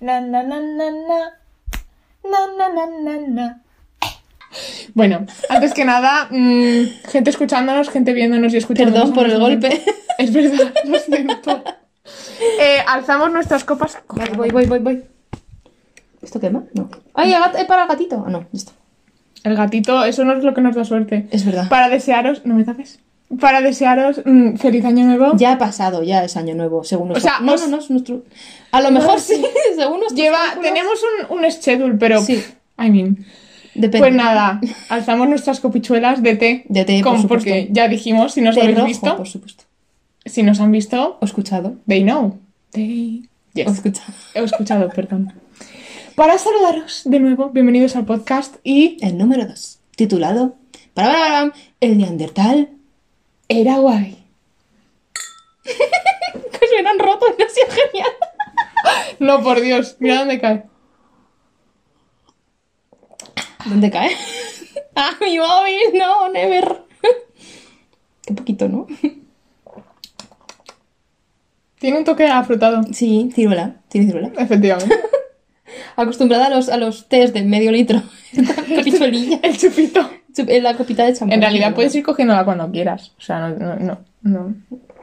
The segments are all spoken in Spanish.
Na, na, na, na, na. Na, na, na, na, na. Bueno, antes que nada, mm, gente escuchándonos, gente viéndonos y escuchándonos. Perdón por el golpe. Es verdad, lo siento. Eh, alzamos nuestras copas. Voy, voy, voy, voy, voy. ¿Esto quema? No. ¡Ay, gat- eh, para el gatito! Ah, no, ya está. El gatito, eso no es lo que nos da suerte. Es verdad. Para desearos, no me tapes. Para desearos mm, feliz año nuevo. Ya ha pasado, ya es año nuevo, según nuestro... sea, no, os- no, no, es nuestro... A lo mejor No, sí, según nuestros Lleva, cálculos. tenemos un, un schedule, pero. Sí. I mean. Depende. Pues nada, alzamos nuestras copichuelas de té. De té, por como supuesto. porque ya dijimos, si nos Té habéis rojo, visto, por supuesto. si nos han visto, ¿O escuchado? they know. They... Yes. ¿O escuchado? He escuchado, perdón. Para saludaros de nuevo, bienvenidos al podcast y El número 2, titulado... Para, el Neandertal... era guay. Que se hubieran roto, no ha sido genial. No, por Dios, mira dónde cae. ¿Dónde cae? ¡Ah, mi móvil! No, never. Qué poquito, ¿no? Tiene un toque afrutado, Sí, ciruela, tiene ciruela. efectivamente. Acostumbrada a los, a los tés de medio litro. El chupito. En La copita de champán. En realidad puedes ir cogiéndola cuando quieras. O sea, no, no, no. no.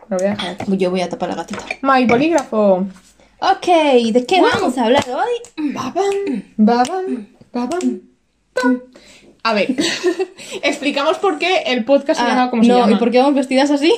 Lo voy a dejar aquí. Yo voy a tapar la gatita. My bolígrafo. Ok, ¿de qué Wow. vamos a hablar hoy? Babam, babam, babam, pam. A ver, explicamos por qué el podcast se Ah, llama como se no, llama. ¿y por qué vamos vestidas así?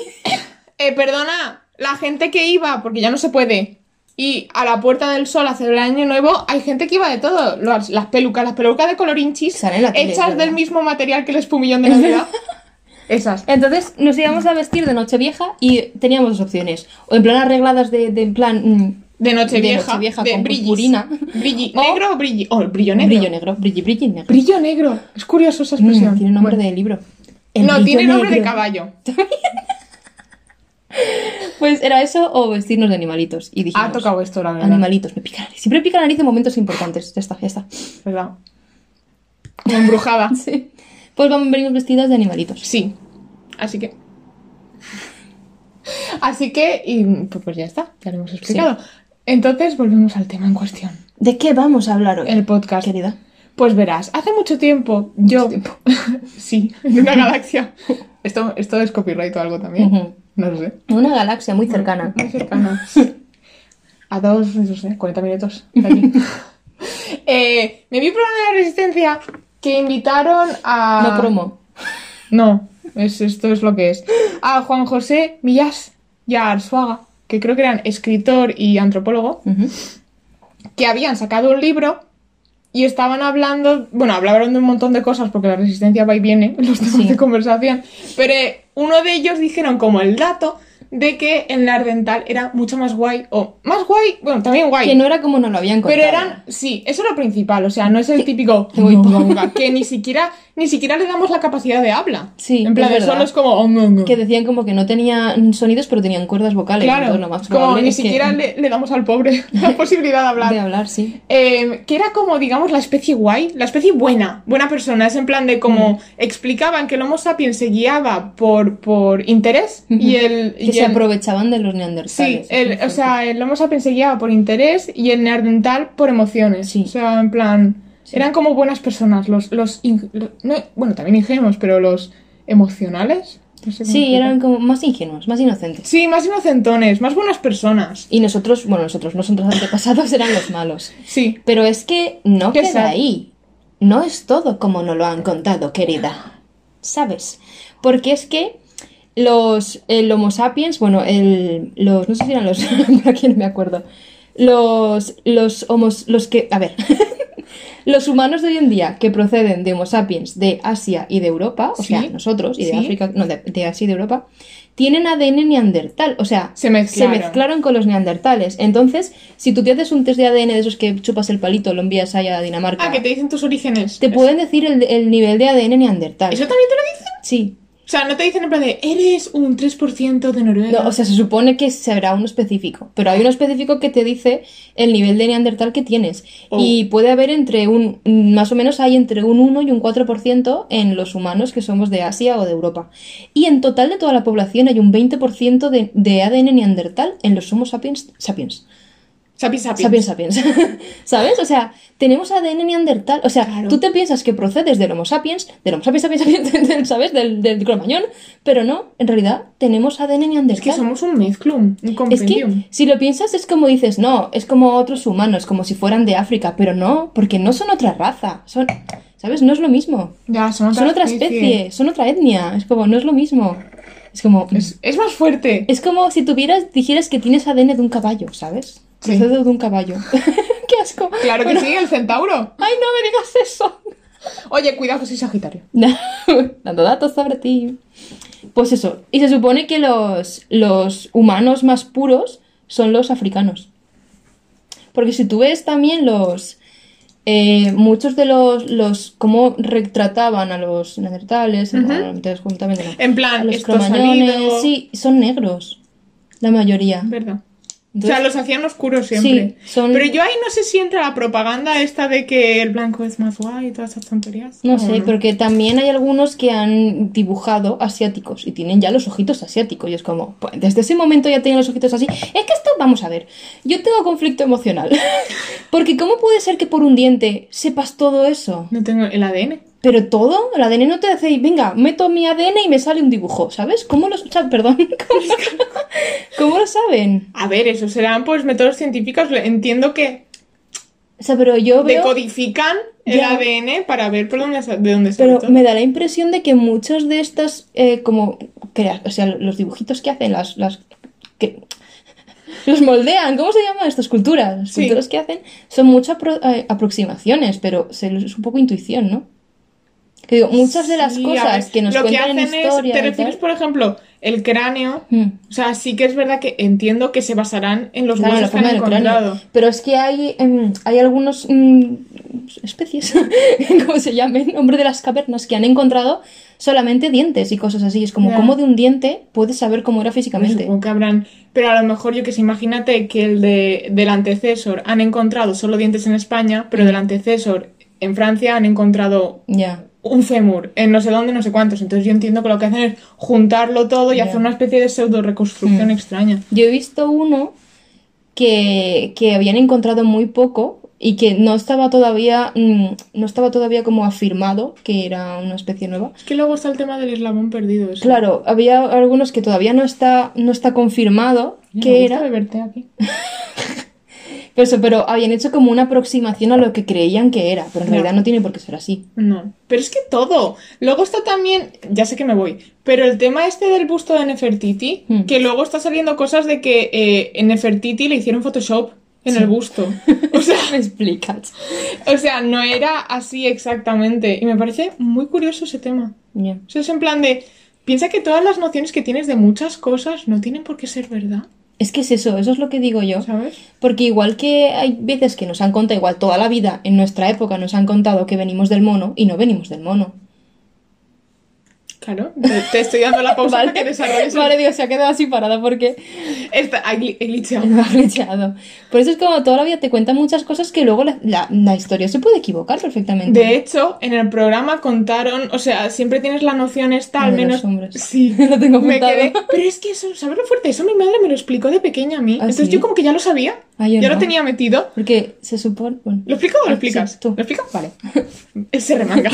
Eh, perdona, la gente que iba, porque ya no se puede, y a la Puerta del Sol a hacer el año nuevo, hay gente que iba de todo. Las, las pelucas, las pelucas de colorinchis, la tele, hechas del mismo material que el espumillón de Navidad. Esas. Entonces nos íbamos a vestir de Nochevieja y teníamos dos opciones. O en plan arregladas de, de en plan... mm, De Nochevieja, De Nochevieja de con brillis. purpurina. Brilli- O- ¿Negro o brilli? Oh, brillo negro. Brillo negro, brilli, brilli negro. Brillo negro. Es curioso esa Mm, expresión. tiene nombre Bueno. de libro. El No, tiene nombre de negro. caballo. Pues era eso o vestirnos de animalitos. Y dijimos, Ha tocado esto, la verdad. Animalitos, me pica la nariz. Siempre pica la nariz en momentos importantes. Ya está, ya está. ¿Verdad? Como embrujada. Sí. Pues vamos, venimos vestidas de animalitos. Sí. Así que. Así que, y pues, pues ya está, ya lo hemos explicado. Entonces volvemos al tema en cuestión. ¿De qué vamos a hablar hoy? El podcast. Querida. Pues verás, hace mucho tiempo yo. sí, en una galaxia. Esto, esto es copyright o algo también. No lo sé. Una galaxia muy cercana. Muy cercana. A dos, no sé, 40 minutos de aquí. Eh, me vi un programa de la Resistencia que invitaron a. No promo. No, es, esto es lo que es. A Juan José Millas y a Arzuaga, que creo que eran escritor y antropólogo, que habían sacado un libro y estaban hablando, bueno, hablaron de un montón de cosas porque la resistencia va y viene en los temas Sí. de conversación, pero eh, uno de ellos dijeron como el dato de que el Nardental era mucho más guay, o más guay, bueno, también guay. Que no era como nos lo habían contado. Pero eran, sí, eso es lo principal, o sea, no es el típico Uy, "Unga, unga", que ni siquiera, ni siquiera le damos la capacidad de habla. Sí, En plan, es solo es como "Unga, unga". Que decían como que no tenían sonidos, pero tenían cuerdas vocales. Claro, lo más como ni es que- siquiera le, le damos al pobre la posibilidad de hablar. De hablar, sí. Eh, que era como, digamos, la especie guay, la especie buena, buena persona. Es en plan de como Mm. explicaban que el Homo sapiens se guiaba por, por interés y el. Que y se el- aprovechaban de los Sí, neandertales. el, o sea, el Homo sapiens se guiaba por interés y el neandertal por emociones. Sí. O sea, en plan, eran como buenas personas, los, los, in- lo- no, bueno, también ingenuos, pero los emocionales. No sé cómo Sí, eran como más ingenuos, más inocentes. Sí, más inocentones, más buenas personas. Y nosotros, bueno, nosotros, nuestros antepasados eran los malos. Sí. Pero es que no queda ahí. No es todo como nos lo han contado, querida. ¿Sabes? Porque es que los el Homo sapiens, bueno, el, los, no sé si eran los, aquí no me acuerdo. Los, los homos, los que, a ver, los humanos de hoy en día que proceden de Homo sapiens de Asia y de Europa, o Sí. sea, nosotros, y de Sí. África, no, de, de Asia y de Europa, tienen ADN neandertal, o sea, Se mezclaron. se mezclaron con los neandertales. Entonces, si tú te haces un test de ADN de esos que chupas el palito, lo envías ahí a Dinamarca, Ah, que te dicen tus orígenes. te pueden decir el, el nivel de ADN neandertal. ¿Eso también te lo dicen? Sí. O sea, no te dicen en plan de, eres un 3% de Noruega. No, o sea, se supone que será uno específico, pero hay uno específico que te dice el nivel de neandertal que tienes. Oh. Y puede haber entre un, más o menos hay entre un 1 y un 4% en los humanos que somos de Asia o de Europa. Y en total de toda la población hay un 20% de, de ADN neandertal en los Homo sapiens. sapiens. Sapiens sapiens. Sapiens sapiens. ¿Sabes? O sea, tenemos ADN neandertal. O sea, Claro. tú te piensas que procedes del Homo sapiens, del Homo sapiens sapiens, sapiens del- ¿sabes? Del, del cromañón, pero no, en realidad tenemos ADN Es neandertal. que somos un mezclum, un Es compendium. que si lo piensas es como dices, no, es como otros humanos, como si fueran de África, pero no, porque no son otra raza, son, ¿sabes? No es lo mismo. Ya, son otra, son otra especie. son otra etnia, es como, no es lo mismo. Es como, Es, es más fuerte. es como si tuvieras, dijeras que tienes ADN de un caballo, ¿sabes? Sí. Procedo de un caballo. ¡Qué asco! Claro que Bueno, sí, el centauro. ¡Ay, no me digas eso! Oye, cuidado que soy Sagitario. Dando datos sobre ti. Pues eso. Y se supone que los, los humanos más puros son los africanos. Porque si tú ves también los. eh, muchos de los. los cómo retrataban a los neandertales, no. En plan, a los esto ha cromañones, salido- sí, son negros. La mayoría. Verdad. Entonces- o sea, los hacían oscuros siempre. Sí, son- Pero yo ahí no sé si entra la propaganda esta de que el blanco es más guay y todas esas tonterías. No ¿O sé, porque también hay algunos que han dibujado asiáticos y tienen ya los ojitos asiáticos. Y es como, pues, desde ese momento ya tienen los ojitos así. Es que esto, vamos a ver, yo tengo conflicto emocional. porque ¿cómo puede ser que por un diente sepas todo eso? No tengo el ADN. Pero todo, el ADN no te hace, venga, meto mi ADN y me sale un dibujo, ¿sabes? ¿Cómo lo saben? Perdón. ¿Cómo, cómo lo saben? A ver, eso serán pues métodos científicos. Entiendo que O sea, pero yo veo... decodifican el Ya. ADN para ver por dónde, de dónde sale Pero todo. me da la impresión de que muchos de estas, eh, como, o sea, los dibujitos que hacen, las, las, que los moldean, ¿cómo se llaman estas esculturas? Las Sí. esculturas que hacen son muchas apro- eh, aproximaciones, pero es un poco intuición, ¿no? Que digo, muchas de las Sí, cosas que nos lo que en hacen es, te refieres, por ejemplo, el cráneo. Mm. O sea, sí que es verdad que entiendo que se basarán en los Claro, huesos que han cráneo. encontrado. Pero es que hay, em, hay algunos mm, especies, como se llamen, hombre de las cavernas, que han encontrado solamente dientes y cosas así. Es como, Ya. como de un diente puedes saber cómo era Pues físicamente. Supongo que habrán. Pero a lo mejor yo que sé, imagínate que el de, del antecesor han encontrado solo dientes en España, pero del antecesor en Francia han encontrado Ya. Un fémur en no sé dónde, no sé cuántos. Entonces yo entiendo que lo que hacen es juntarlo todo y hacer una especie de pseudo reconstrucción Mm. extraña. Yo he visto uno que, que habían encontrado muy poco y que no estaba todavía mm, no estaba todavía como afirmado que era una especie nueva. Es que luego está el tema del eslabón perdido. Eso. Claro, había algunos que todavía no está no está confirmado Mira, que me gusta era, aquí. pero, eso, pero habían hecho como una aproximación a lo que creían que era, pero en realidad no tiene por qué ser así. No, pero es que todo. Luego está también, ya sé que me voy, pero el tema este del busto de Nefertiti, Hmm. que luego está saliendo cosas de que eh, en Nefertiti le hicieron Photoshop en el busto. O sea, ¿Me explicas? o sea, no era así exactamente. Y me parece muy curioso ese tema. Ya. O sea, es en plan de, piensa que todas las nociones que tienes de muchas cosas no tienen por qué ser verdad, Es que es eso, eso es lo que digo yo. ¿sabes? Porque igual que hay veces que nos han contado, igual toda la vida, en nuestra época nos han contado que venimos del mono y no venimos del mono. Te, te estoy dando la pausa para que desarrolles. el- vale, Dios, se ha quedado así parada porque me ha glitchado. Por eso es como toda la vida te cuentan muchas cosas que luego la, la- la historia se puede equivocar perfectamente. De hecho, en el programa contaron, o sea, siempre tienes la noción esta, al menos. hombres. Sí, Lo tengo me quedé. Pero es que eso, ¿sabes lo fuerte? Eso mi madre me lo explicó de pequeña a mí. ¿Ah, Entonces sí? yo como que ya lo sabía. Ah, yo ya no. lo tenía metido. Porque se supone... Bueno, ¿Lo explico o lo Ah, explicas? sí, tú. ¿Lo explico? Vale. Se remanga.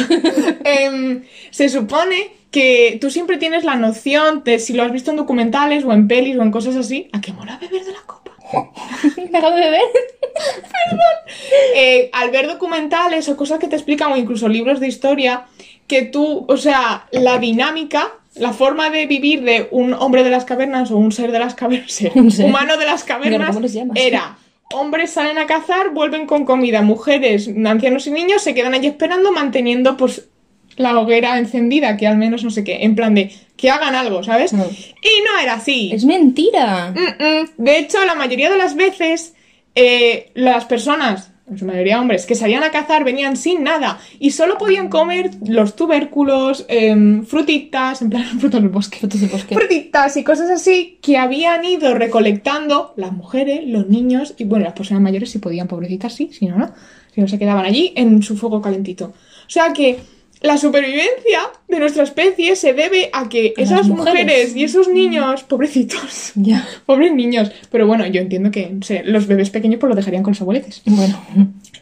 Em, se supone que tú siempre tienes la noción de si lo has visto en documentales o en pelis o en cosas así, a que mola beber de la copa. ¿Me acabo de beber? Eh, al ver documentales o cosas que te explican o incluso libros de historia, que tú, o sea, la dinámica, la forma de vivir de un hombre de las cavernas o un ser de las cavernas, Un humano de las cavernas, era hombres salen a cazar, vuelven con comida, mujeres, ancianos y niños se quedan allí esperando, manteniendo pues la hoguera encendida, que al menos no sé qué, en plan de que hagan algo, ¿sabes? No. Y no era así. Es mentira. Mm, mm. De hecho, la mayoría de las veces, eh, las personas, en su mayoría hombres, que salían a cazar venían sin nada y solo podían comer los tubérculos, em, frutitas, en plan frutos del bosque. Frutos del bosque. Frutitas y cosas así que habían ido recolectando las mujeres, los niños y bueno, las personas mayores si podían, pobrecitas sí, si no, no. Si no se quedaban allí en su fuego calentito. O sea que la supervivencia de nuestra especie se debe a que A esas mujeres. mujeres. y esos niños, pobrecitos, pobres niños, pero bueno, yo entiendo que los bebés pequeños pues lo dejarían con los abueletes. Bueno,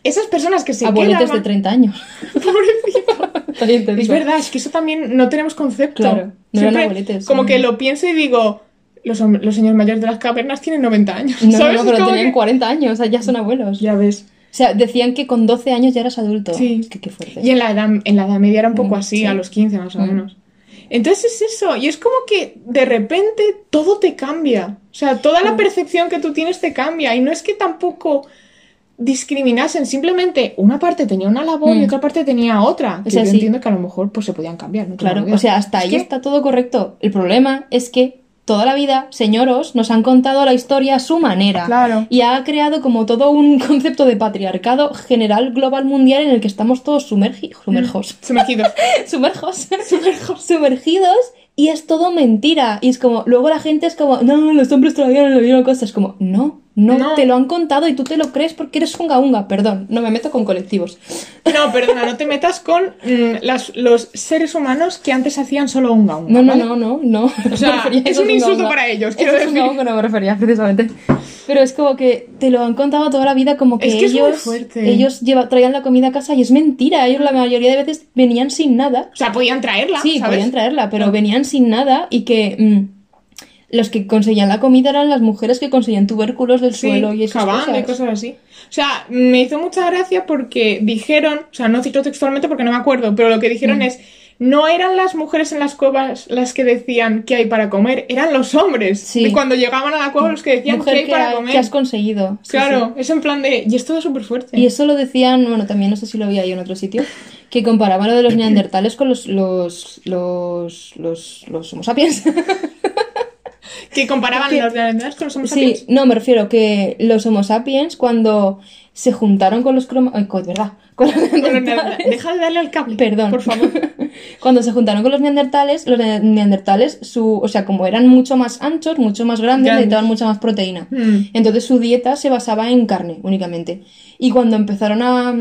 Esas personas que se abueletes de quedan... 30 años. Pobrecito. Es verdad, es que eso también no tenemos concepto. Claro, no abueletes, Como que lo pienso y digo, los, los señores mayores de las cavernas tienen 90 años. No, ¿sabes? no, pero tenían que- 40 años, o sea, ya son abuelos. Ya ves. O sea, decían que con 12 años ya eras adulto. Sí. Que qué fuerte. Y en la edad, en la edad media era un poco Mm, así, sí. a los 15 más o Mm. menos. Entonces es eso, y es como que de repente todo te cambia. O sea, toda la Mm. percepción que tú tienes te cambia. Y no es que tampoco discriminasen, simplemente una parte tenía una labor y otra parte tenía otra. O sea, yo sí. entiendo que a lo mejor pues se podían cambiar. no Claro, o sea, hasta Es ahí que- está todo correcto. El problema es que toda la vida, señoros, nos han contado la historia a su manera. Claro. Y ha creado como todo un concepto de patriarcado general, global, mundial, en el que estamos todos sumergi- sumerjos. Sumergidos. sumerjos. Sumergidos. Y es todo mentira. Y es como, luego la gente es como, no, los hombres todavía no lo vieron cosas. Es como, no, no, No. te lo han contado y tú te lo crees porque eres unga unga. Perdón, no me meto con colectivos. No, perdona, no te metas con mm, las- los seres humanos que antes hacían solo unga unga. No, no, ¿vale? no, no, no. O sea, es un insulto unga. para ellos, quiero Esos unga decir. unga no me refería precisamente. Pero es como que te lo han contado toda la vida como que, Es ellos, ellos lleva, traían la comida a casa y es mentira. Ellos la mayoría de veces venían sin nada. O sea, podían traerla, Sí, ¿sabes? podían traerla, pero No. venían sin nada y que mm, los que conseguían la comida eran las mujeres que conseguían tubérculos del Sí, suelo y esas cosas. y cosas así. O sea, me hizo mucha gracia porque dijeron, o sea, no cito textualmente porque no me acuerdo, pero lo que dijeron Mm. es, no eran las mujeres en las cuevas las que decían qué hay para comer, eran los hombres. Sí. Y cuando llegaban a la cueva los que decían Mujer qué hay que, para ha- comer. que has conseguido. Sí, claro, es en plan de, y es todo súper fuerte. sí. Y eso lo decían, bueno, también no sé si lo había yo en otro sitio, que comparaban lo de los neandertales con los los los los, los homo sapiens. Que comparaban los neandertales con los homo Sí, sapiens. no, me refiero que los homo sapiens cuando se juntaron con los croma... Ay, ¿verdad? Con los neandertales. Deja de darle al cable. Perdón. Por favor. Cuando se juntaron con los neandertales, los ne- neandertales, su, o sea, como eran mucho más anchos, mucho más grandes, Grandes. necesitaban mucha más proteína. Mm. Entonces su dieta se basaba en carne únicamente. Y cuando empezaron a,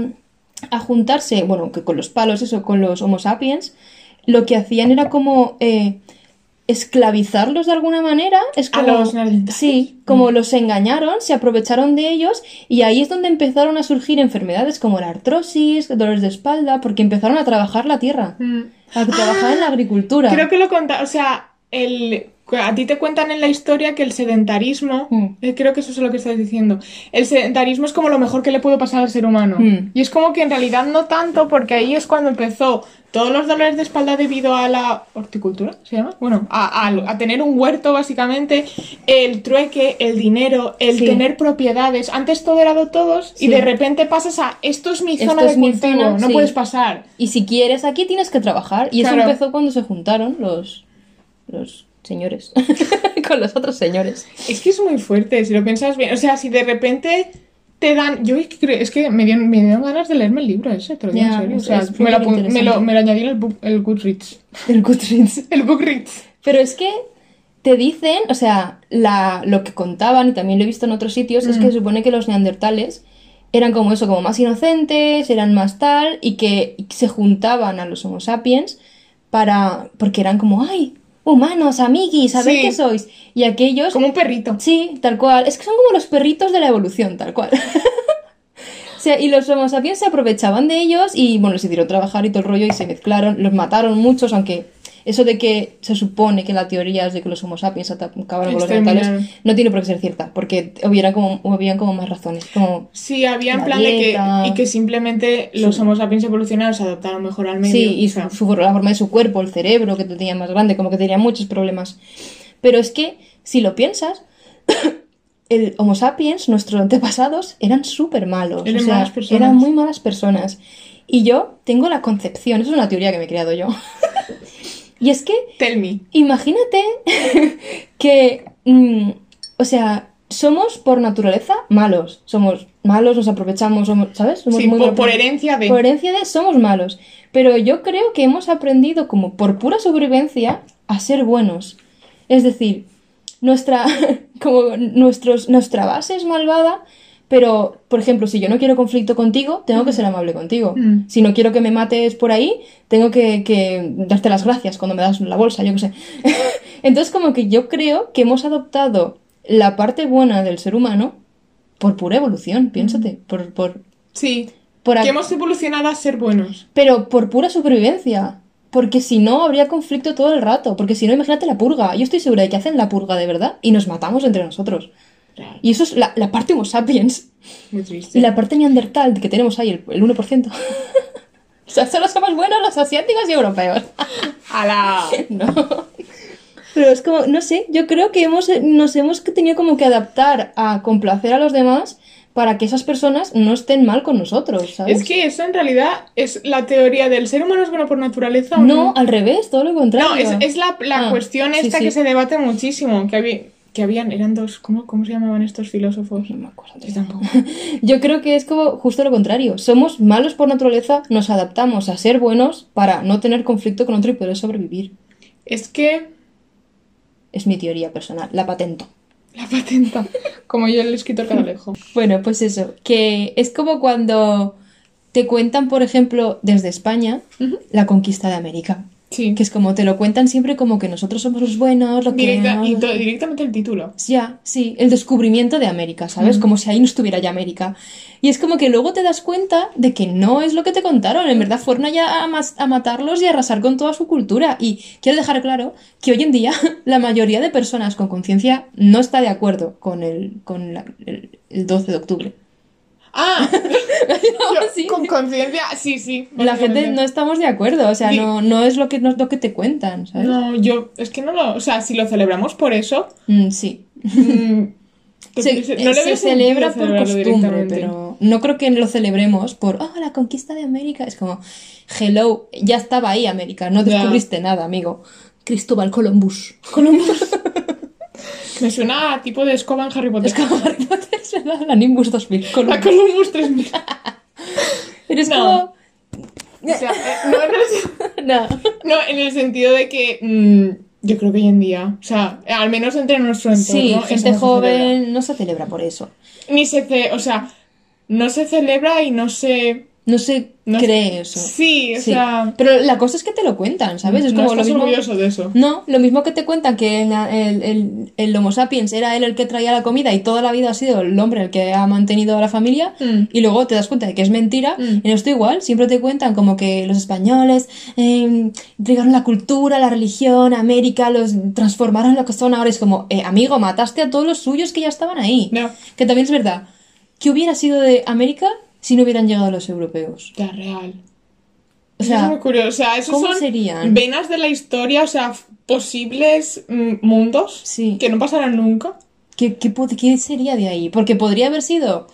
a juntarse, bueno, que con los palos, eso, con los Homo sapiens, lo que hacían era como eh, esclavizarlos de alguna manera. Es A como, los neandertales. Sí, como los engañaron, se aprovecharon de ellos y ahí es donde empezaron a surgir enfermedades como la artrosis, dolores de espalda, porque empezaron a trabajar la tierra, Mm. a trabajar en la agricultura. Creo que lo conta, o sea, el, a ti te cuentan en la historia que el sedentarismo, Mm. eh, creo que eso es lo que estás diciendo, el sedentarismo es como lo mejor que le puede pasar al ser humano. Mm. Y es como que en realidad no tanto, porque ahí es cuando empezó todos los dolores de espalda debido a la horticultura, ¿se llama? Bueno, a, a- a tener un huerto básicamente, el trueque, el dinero, el Sí. tener propiedades. Antes todo era de todos y de repente pasas a esto es mi Esto zona es de mi cultivo, zona, no sí. puedes pasar. Y si quieres aquí tienes que trabajar. Y eso empezó cuando se juntaron los, los señores con los otros señores. Es que es muy fuerte, si lo piensas bien. O sea, si de repente te dan. Yo es que, creo- es que me, dieron, me dieron ganas de leerme el libro ese, te lo digo en serio. O sea, me, lo, me, lo, interesante. me lo añadí en el, book, el Goodreads. El Goodreads. El Goodreads. Pero es que te dicen, o sea, la, lo que contaban, y también lo he visto en otros sitios, es que se supone que los neandertales eran como eso, como más inocentes, eran más tal, y que se juntaban a los Homo sapiens para. porque eran como, ¡ay! Humanos, amiguis, a ver Sí. qué sois. Y aquellos. Como un perrito. Sí, tal cual. Es que son como los perritos de la evolución, tal cual. O sea, y los Homo sapiens se aprovechaban de ellos y, bueno, les hicieron trabajar y todo el rollo y se mezclaron, los mataron muchos, aunque eso de que se supone que la teoría es de que los Homo sapiens acabaron con los neandertales no tiene por qué ser cierta, porque hubieran como, hubieran como más razones. Como, Sí, había en La plan de que. Y que simplemente los Homo sapiens evolucionaron, se adaptaron mejor al medio. sí, y su, su- la forma de su cuerpo, el cerebro que tenía más grande, como que tenía muchos problemas. Pero es que, si lo piensas, el Homo sapiens, nuestros antepasados, eran súper malos. Eran o sea, malas personas. eran muy malas personas. Y yo tengo la concepción, eso es una teoría que me he creado yo. y es que, Tell me. imagínate que, mm, o sea, somos por naturaleza malos. Somos malos, nos aprovechamos, somos, ¿sabes? Somos Sí, muy por, mal- por herencia de. por herencia de somos malos. Pero yo creo que hemos aprendido como por pura sobrevivencia a ser buenos. Es decir, nuestra, como nuestros, nuestra base es malvada, Pero, por ejemplo, si yo no quiero conflicto contigo, tengo que ser amable contigo. Mm. Si no quiero que me mates por ahí, tengo que, que darte las gracias cuando me das la bolsa, yo qué sé. Entonces, como que yo creo que hemos adoptado la parte buena del ser humano por pura evolución, piénsate. Por, por, Sí. por Que hemos evolucionado a ser buenos. Pero por pura supervivencia. Porque si no, habría conflicto todo el rato. Porque si no, imagínate la purga. Yo estoy segura de que hacen la purga de verdad y nos matamos entre nosotros. Y eso es la, la parte Homo sapiens. Muy triste. Y la parte neandertal que tenemos ahí, el, el 1%. o sea, solo somos buenos los asiáticos y europeos. ¡Hala! no. Pero es como, no sé, yo creo que hemos, nos hemos tenido como que adaptar a complacer a los demás para que esas personas no estén mal con nosotros, ¿sabes? Es que eso en realidad es la teoría del ser humano es bueno por naturaleza o No, no. al revés, todo lo contrario. No, es, es la, la Ah, cuestión sí, esta sí. que se debate muchísimo. Que, había, que habían, eran dos, ¿cómo, ¿cómo se llamaban estos filósofos? No me acuerdo. Yo tampoco. Yo creo que es como justo lo contrario. Somos malos por naturaleza, nos adaptamos a ser buenos para no tener conflicto con otro y poder sobrevivir. Es que Es mi teoría personal, la patento. la patenta, como yo el escritor Canalejo. Bueno, pues eso, que es como cuando te cuentan, por ejemplo, desde España, la conquista de América. Sí. Que es como te lo cuentan siempre como que nosotros somos los buenos, lo que... Directa- y directamente el título. Ya, sí, el descubrimiento de América, ¿sabes? Como si ahí no estuviera ya América. Y es como que luego te das cuenta de que no es lo que te contaron. En verdad fueron allá a, mas- a matarlos y a arrasar con toda su cultura. Y quiero dejar claro que hoy en día la mayoría de personas con conciencia no está de acuerdo con el, con la- el, el 12 de octubre. Ah, yo, Sí. con conciencia, sí, sí. La gente no estamos de acuerdo, o sea, Sí. no, no es lo que, no es lo que te cuentan, ¿sabes? No, yo, es que no lo, o sea, si lo celebramos por eso, Mm, sí. mm, Se, se- no le se veo celebra por costumbre, pero no creo que lo celebremos por, oh, la conquista de América. Es como, hello, ya estaba ahí América, no Ya. descubriste nada, amigo. Cristóbal Columbus. Me suena a tipo de escoba en Harry Potter. Es como Harry Potter, es verdad, la Nimbus 2000. La Columbus. Columbus 3000. Pero es No. como, O sea, eh, no, en el, no. no, en el sentido de que mm, yo creo que hoy en día, o sea, al menos entre nuestro entorno, Sí, gente no se joven no se celebra por eso. Ni se ce- o sea, no se celebra y no se... No se No cree eso. Sí, o Sí. sea... Pero la cosa es que te lo cuentan, ¿sabes? Es no como lo mismo. orgulloso de eso. No, lo mismo que te cuentan que el, el, el- el Homo sapiens era él el que traía la comida y toda la vida ha sido el hombre el que ha mantenido a la familia Mm. y luego te das cuenta de que es mentira Mm. y esto igual, siempre te cuentan como que los españoles eh, entregaron la cultura, la religión, América, los transformaron en lo que son ahora. Es como, eh, amigo, mataste a todos los suyos que ya estaban ahí. No. Que también es verdad. ¿Qué hubiera sido de América si no hubieran llegado los europeos? Ya, real. O es sea, muy curioso. O sea, esos ¿cómo son serían? venas de la historia, o sea, posibles mm, mundos Sí. que no pasarán nunca. ¿Qué, qué, qué sería de ahí? Porque podría haber sido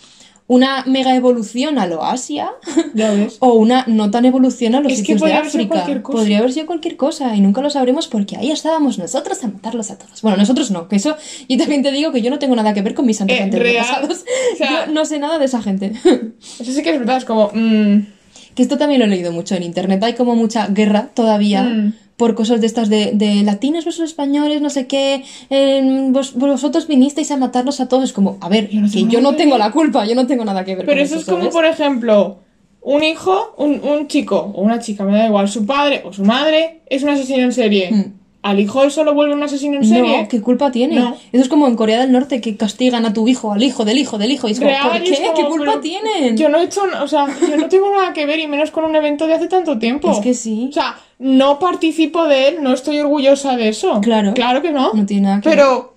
una mega evolución a lo Asia Ya ves. o una no tan evolución a los Es que sitios de podría haber sido África. Podría haber sido cualquier cosa y nunca lo sabremos porque ahí estábamos nosotros a matarlos a todos. Bueno, nosotros no, que eso yo también te digo que yo no tengo nada que ver con mis antecedentes Eh, pasados. O sea- yo no sé nada de esa gente. Eso sí que es verdad, es como... mm, que esto también lo he leído mucho en internet. Hay como mucha guerra todavía. Mm. Por cosas de estas de, de latinos versus españoles, no sé qué, eh, vos- vosotros vinisteis a matarlos a todos. Es como, a ver, Yo no que yo no tengo la culpa, yo no tengo nada que ver Pero con eso eso. es como, ¿sabes? por ejemplo, un hijo, un, un chico o una chica, me da igual, su padre o su madre es un asesino en serie. Mm. ¿Al hijo eso lo vuelve un asesino en serie? No, ¿qué culpa tiene? No. Eso es como en Corea del Norte que castigan a tu hijo, al hijo del hijo del hijo. Y es como, Real, ¿por y es qué? como, ¿Qué culpa pero tienen? Yo no he hecho, o sea, yo no tengo nada que ver y menos con un evento de hace tanto tiempo. Es que sí. O sea, no participo de él, no estoy orgullosa de eso. Claro. Claro que no. No tiene nada que Pero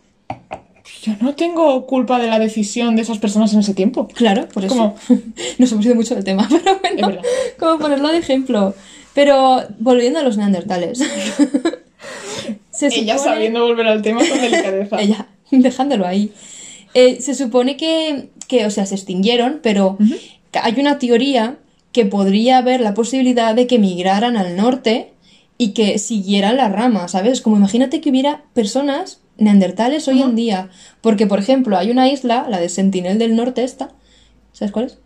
yo no tengo culpa de la decisión de esas personas en ese tiempo. Claro, por eso. Como- Nos hemos ido mucho del tema, pero bueno, como ponerlo de ejemplo. Pero volviendo a los neandertales. Se Ella supone- sabiendo volver al tema con delicadeza. Ella, dejándolo ahí. Eh, se supone que, que, o sea, se extinguieron, pero hay una teoría que podría haber la posibilidad de que migraran al norte y que siguieran la rama, ¿sabes? Como imagínate que hubiera personas neandertales hoy en día. Porque, por ejemplo, hay una isla, la de Sentinel del Norte esta. ¿Sabes cuál es?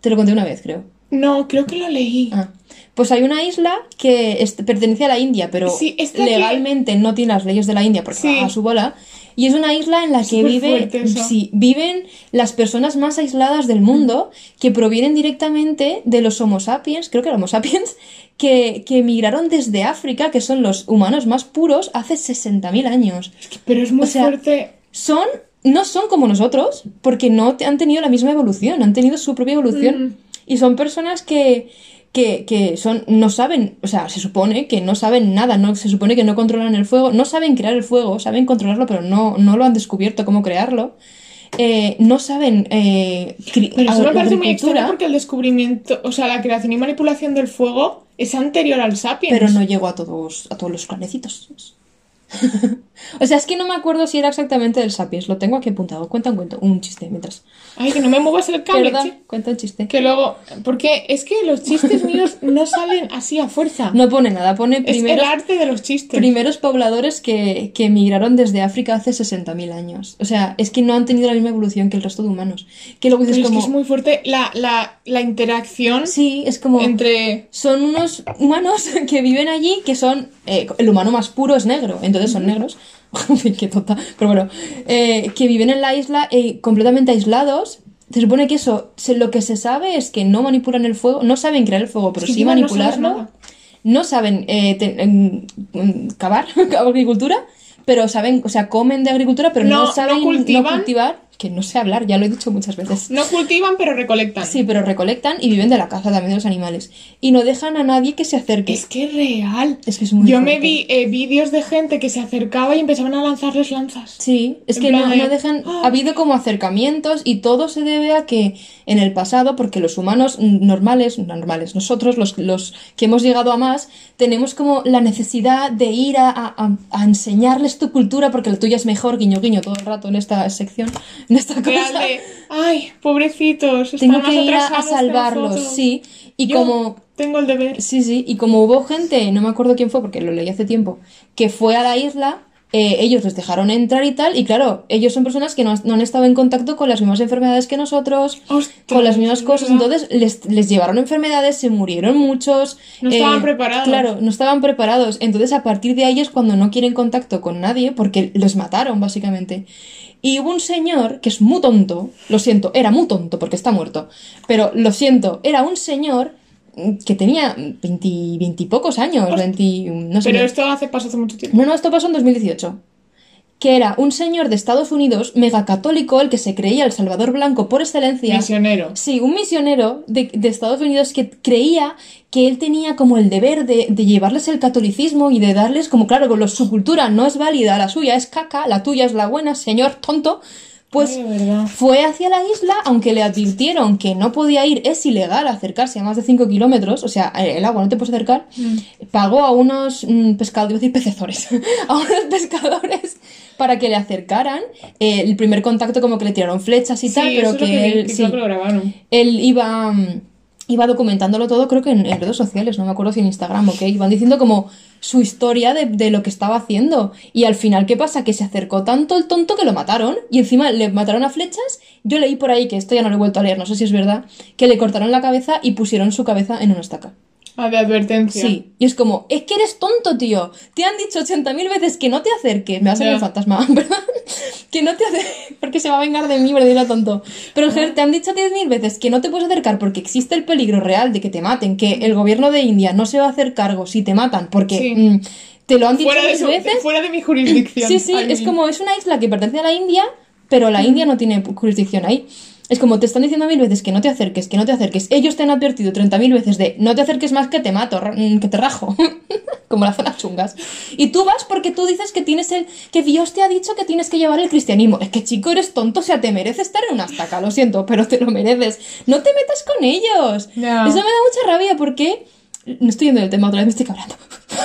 Te lo conté una vez, creo. No, creo que lo leí. Ah. Pues hay una isla que es- pertenece a la India, pero Sí, esta que- legalmente no tiene las leyes de la India porque Sí. a su bola. Y es una isla en la que vive, sí, viven las personas más aisladas del mundo que provienen directamente de los Homo sapiens, creo que eran Homo sapiens, que, que emigraron desde África, que son los humanos más puros, hace 60.000 años. Pero es muy O sea, fuerte. Son, no son como nosotros, porque no han tenido la misma evolución, han tenido su propia evolución. Y son personas que, que, que son, no saben, o sea, se supone que no saben nada, no, se supone que no controlan el fuego, no saben crear el fuego, saben controlarlo, pero no, no lo han descubierto cómo crearlo. Eh, no saben eh, Pero eso me parece muy extraño porque el descubrimiento, o sea, la creación y manipulación del fuego es anterior al Sapiens. pero no llegó a todos, a todos los planecitos. o sea, es que no me acuerdo si era exactamente del Sapiens, lo tengo aquí apuntado. Cuenta un cuento, un chiste mientras. Ay, que no me muevas el cable, Perdón, che. cuenta un chiste. Que luego, porque es que los chistes míos no salen así a fuerza. No pone nada, pone es primeros, el arte de los chistes. primeros pobladores que, que emigraron desde África hace 60.000 años. O sea, es que no han tenido la misma evolución que el resto de humanos. Que luego dices Pero es como... que es muy fuerte la, la, la interacción Sí, es como... entre... Son unos humanos que viven allí que son... eh, el humano más puro es negro, entonces son negros. Qué tonta. Pero bueno, eh, que viven en la isla eh, completamente aislados. Se supone que eso, se- lo que se sabe es que no manipulan el fuego, no saben crear el fuego, pero Es que sí no manipularlo. No saben eh, te- cavar, agricultura, pero saben, o sea, comen de agricultura, pero no, No- no saben cultivan. cultivar. Que no sé hablar, ya lo he dicho muchas veces. No cultivan, pero recolectan. Sí, pero recolectan y viven de la caza también de los animales. Y no dejan a nadie que se acerque. Es que es real. Es que es muy Yo me vi eh, vídeos de gente que se acercaba y empezaban a lanzarles lanzas. Sí, es En que no, de, no dejan. "Ah". Ha habido como acercamientos y todo se debe a que en el pasado, porque los humanos normales, normales, nosotros, los, los que hemos llegado a más, tenemos como la necesidad de ir a, a- a enseñarles tu cultura porque la tuya es mejor, guiño, guiño, todo el rato en esta sección, en esta cosa. de, ay, pobrecitos, Tengo que ir a, salvarlos, nosotros". sí. Y Yo como tengo el deber. Sí, sí, y como hubo gente, no me acuerdo quién fue porque lo leí hace tiempo, que fue a la isla, eh, ellos les dejaron entrar y tal, y claro, ellos son personas que no, no han estado en contacto con las mismas enfermedades que nosotros, Ostras, con las mismas cosas, verdad. entonces les, les llevaron enfermedades, se murieron muchos. No estaban preparados. Claro, no estaban preparados, entonces a partir de ahí es cuando no quieren contacto con nadie porque les mataron, básicamente. Y hubo un señor que es muy tonto, lo siento, era muy tonto porque está muerto, pero lo siento, era un señor que tenía 20, 20 y pocos años, 20, no sé. Pero qué. esto hace pasó hace mucho tiempo. No, no, esto pasó en 2018. Que era un señor de Estados Unidos, megacatólico, el que se creía el Salvador Blanco por excelencia. Misionero. Sí, un misionero de, de Estados Unidos que creía que él tenía como el deber de, de llevarles el catolicismo y de darles como, claro, con su cultura no es válida, la suya es caca, la tuya es la buena, señor tonto. Pues Ay, fue hacia la isla, aunque le advirtieron que no podía ir, es ilegal acercarse a más de 5 kilómetros, o sea, el agua no te puedes acercar, pagó a unos mm, pescadores, decir pecezores, a unos pescadores para que le acercaran. Eh, el primer contacto como que le tiraron flechas y Sí, tal, pero que, él, que sí, creo que lo grabaron. él iba, mm, iba documentándolo todo, creo que en, redes sociales, no me acuerdo si en Instagram, ok, iban diciendo como su historia de, de lo que estaba haciendo. Y al final, ¿qué pasa? Que se acercó tanto el tonto que lo mataron. Y encima le mataron a flechas. Yo leí por ahí, que esto ya no lo he vuelto a leer, no sé si es verdad, que le cortaron la cabeza y pusieron su cabeza en una estaca. Ah, de advertencia. Sí, y es como, es que eres tonto, tío. Te han dicho 80.000 veces que no te acerques. Me va a salir un fantasma, ¿verdad? que no te acerques, porque se va a vengar de mí, dirá tonto. Pero Ger, te han dicho 10.000 veces que no te puedes acercar porque existe el peligro real de que te maten, que el gobierno de India no se va a hacer cargo si te matan, porque Sí. mm, te lo han dicho Fuera de, su- veces. fuera de mi jurisdicción. Sí, sí, Ay, es mi- como, es una isla que pertenece a la India, pero la India no tiene jurisdicción ahí. Es como te están diciendo mil veces que no te acerques, que no te acerques. Ellos te han advertido 30.000 veces de no te acerques más que te mato, mm, que te rajo. como las zonas chungas. Y tú vas porque tú dices que tienes el. que Dios te ha dicho que tienes que llevar el cristianismo. Es que chico, eres tonto, o sea, te mereces estar en una estaca, lo siento, pero te lo mereces. No te metas con ellos. Ya. Eso me da mucha rabia porque. No estoy yendo del tema otra vez, me estoy cabrando.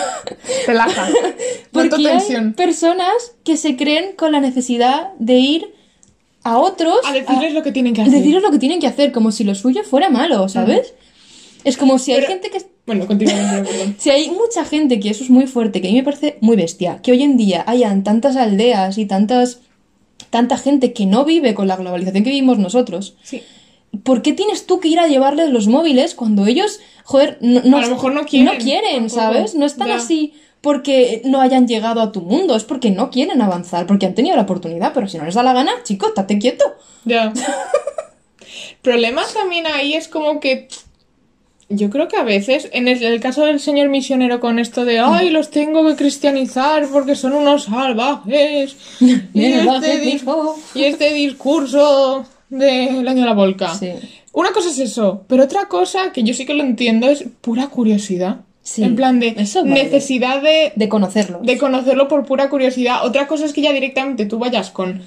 Relaja. Porque Noto hay tensión. personas que se creen con la necesidad de ir a otros A decirles lo que tienen que a hacer. decirles lo que tienen que hacer, como si lo suyo fuera malo, ¿sabes? Es como si hay Pero- gente que... Bueno, perdón. Si hay mucha gente que eso es muy fuerte, que a mí me parece muy bestia, que hoy en día hayan tantas aldeas y tantas tanta gente que no vive con la globalización que vivimos nosotros, Sí. ¿por qué tienes tú que ir a llevarles los móviles cuando ellos, joder, no, no- A lo mejor no quieren, No quieren. ¿sabes? No están Ya. así porque no hayan llegado a tu mundo, es porque no quieren avanzar, porque han tenido la oportunidad, pero si no les da la gana, chico, estate quieto. Ya. Problema también ahí es como que. Yo creo que a veces, en el, el caso del señor misionero con esto de, ay, los tengo que cristianizar porque son unos salvajes. Y este, y este discurso del año de la volca. Sí. Una cosa es eso, pero otra cosa que yo sí que lo entiendo es pura curiosidad. Sí, En plan de eso vale. necesidad de, De conocerlo. de conocerlo por pura curiosidad. Otra cosa es que ya directamente tú vayas con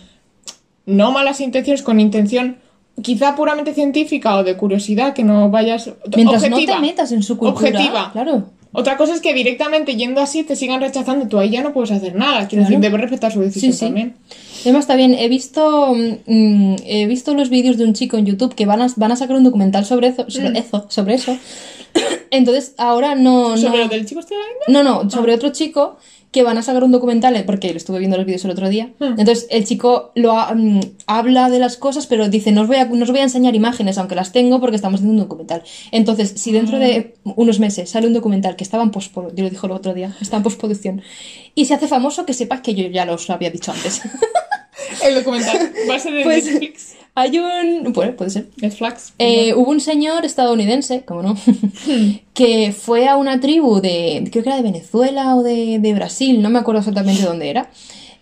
no malas intenciones, con intención quizá puramente científica o de curiosidad, que no vayas Mientras objetiva. no te metas en su cultura. Objetiva. Claro. Otra cosa es que directamente yendo así te sigan rechazando, tú ahí ya no puedes hacer nada. Quiero Claro. decir, debes respetar su decisión Sí, sí. también. Además, está bien, he visto, mm, he visto los vídeos de un chico en YouTube que van a, van a sacar un documental sobre eso, sobre Mm. eso, sobre eso. Entonces, ahora no, Sobre no, lo del chico ahí, no, no, sobre otro chico que van a sacar un documental, porque lo estuve viendo los vídeos el otro día. Hmm. Entonces, el chico lo ha- mm, habla de las cosas, pero dice, no os, voy a, no os voy a enseñar imágenes, aunque las tengo, porque estamos haciendo un documental. Entonces, si dentro de unos meses sale un documental que estaba en postproducción, yo lo dijo el otro día, está en postproducción, y se hace famoso, que sepas que yo ya los había dicho antes. El documental va a ser de Pues- Netflix. Hay un... Bueno, puede ser. Netflix. Eh, hubo un señor estadounidense, como no, que fue a una tribu de, creo que era de Venezuela o de, de Brasil, no me acuerdo exactamente dónde era,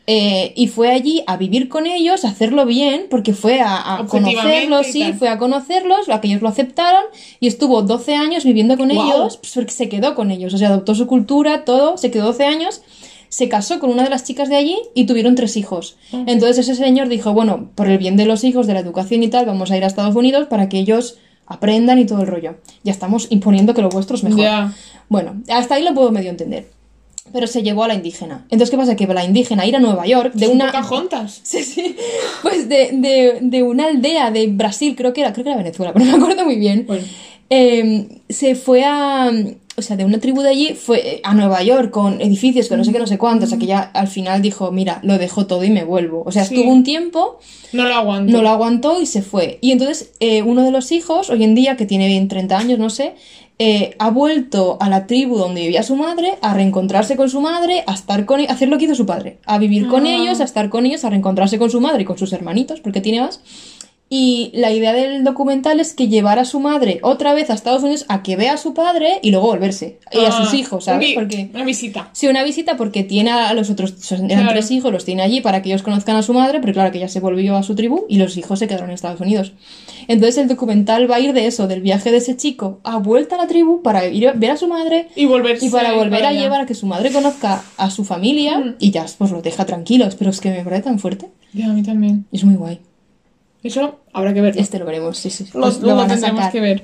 eh, y fue allí a vivir con ellos, a hacerlo bien, porque fue a, a conocerlos, sí, fue a conocerlos, a que ellos lo aceptaron, y estuvo 12 años viviendo con Guau. ellos, pues porque se quedó con ellos, o sea, adoptó su cultura, todo, se quedó 12 años, se casó con una de las chicas de allí y tuvieron tres hijos. Ah. Entonces ese señor dijo, bueno, por el bien de los hijos, de la educación y tal, vamos a ir a Estados Unidos para que ellos aprendan y todo el rollo. Ya estamos imponiendo que lo vuestro es mejor. Bueno, hasta ahí lo puedo medio entender. Pero se llevó a la indígena. Entonces, ¿qué pasa? Que la indígena ir a Nueva York de una... Pocahontas. Sí, sí. Pues de, de, de una aldea de Brasil, creo que era, creo que era Venezuela, pero no me acuerdo muy bien. Bueno. Eh, se fue a. O sea, de una tribu de allí fue a Nueva York con edificios que no sé qué, no sé cuántos. O sea, que ya al final dijo, mira, lo dejo todo y me vuelvo. O sea, Sí. estuvo un tiempo, No lo aguanto. no lo aguantó y se fue. Y entonces, eh, uno de los hijos, hoy en día, que tiene bien 30 años, no sé, eh, ha vuelto a la tribu donde vivía su madre, a reencontrarse con su madre, a estar con a hacer lo que hizo su padre, a vivir con Ah. ellos, a estar con ellos, a reencontrarse con su madre y con sus hermanitos, porque tiene más. Y la idea del documental es que llevar a su madre otra vez a Estados Unidos a que vea a su padre y luego volverse. Y a sus Ah, hijos, ¿sabes? Porque Una visita. Sí, una visita porque tiene a los otros, eran Claro. tres hijos, los tiene allí para que ellos conozcan a su madre, pero claro que ya se volvió a su tribu y los hijos se quedaron en Estados Unidos. Entonces el documental va a ir de eso, del viaje de ese chico a vuelta a la tribu para ir a ver a su madre Y volverse y para volver para a llevar a que su madre conozca a su familia Mm. y ya pues los deja tranquilos, pero es que me parece tan fuerte. Ya, a mí también. Es muy guay. Eso habrá que verlo. Este lo veremos, sí, sí. Lo, Pues lo tendremos que ver.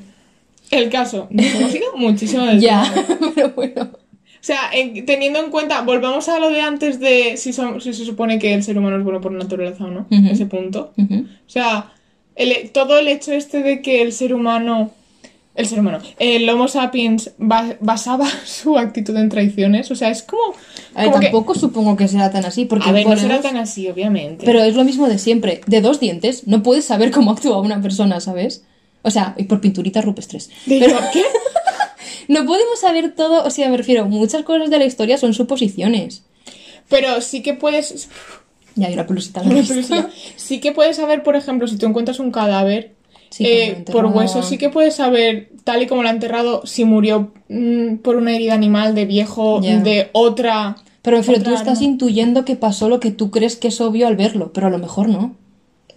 El caso. Nos hemos ido muchísimo del Ya, tema. pero bueno. O sea, en- teniendo en cuenta, volvamos a lo de antes de si, son- si se supone que el ser humano es bueno por naturaleza o no. Ese punto. O sea, el- todo el hecho este de que el ser humano. El ser humano. El Homo sapiens ba- basaba su actitud en traiciones. O sea, es como. A ver, como que- tampoco supongo que será tan así, porque a ver, no será tan así, obviamente. Pero es lo mismo de siempre. De dos dientes, no puedes saber cómo actúa una persona, ¿sabes? O sea, y por pinturitas rupestres. De Pero ¿qué? no podemos saber todo, o sea, me refiero, muchas cosas de la historia son suposiciones. Pero sí que puedes. Ya hay una pelusita vista. sí, sí que puedes saber, por ejemplo, si tú encuentras un cadáver, Sí, eh, por enterraban- hueso, sí que puedes saber, tal y como lo ha enterrado, si murió mm, por una herida animal, de viejo, Ya. de otra. Pero refiero, tú estás arma. intuyendo que pasó lo que tú crees que es obvio al verlo, pero a lo mejor no.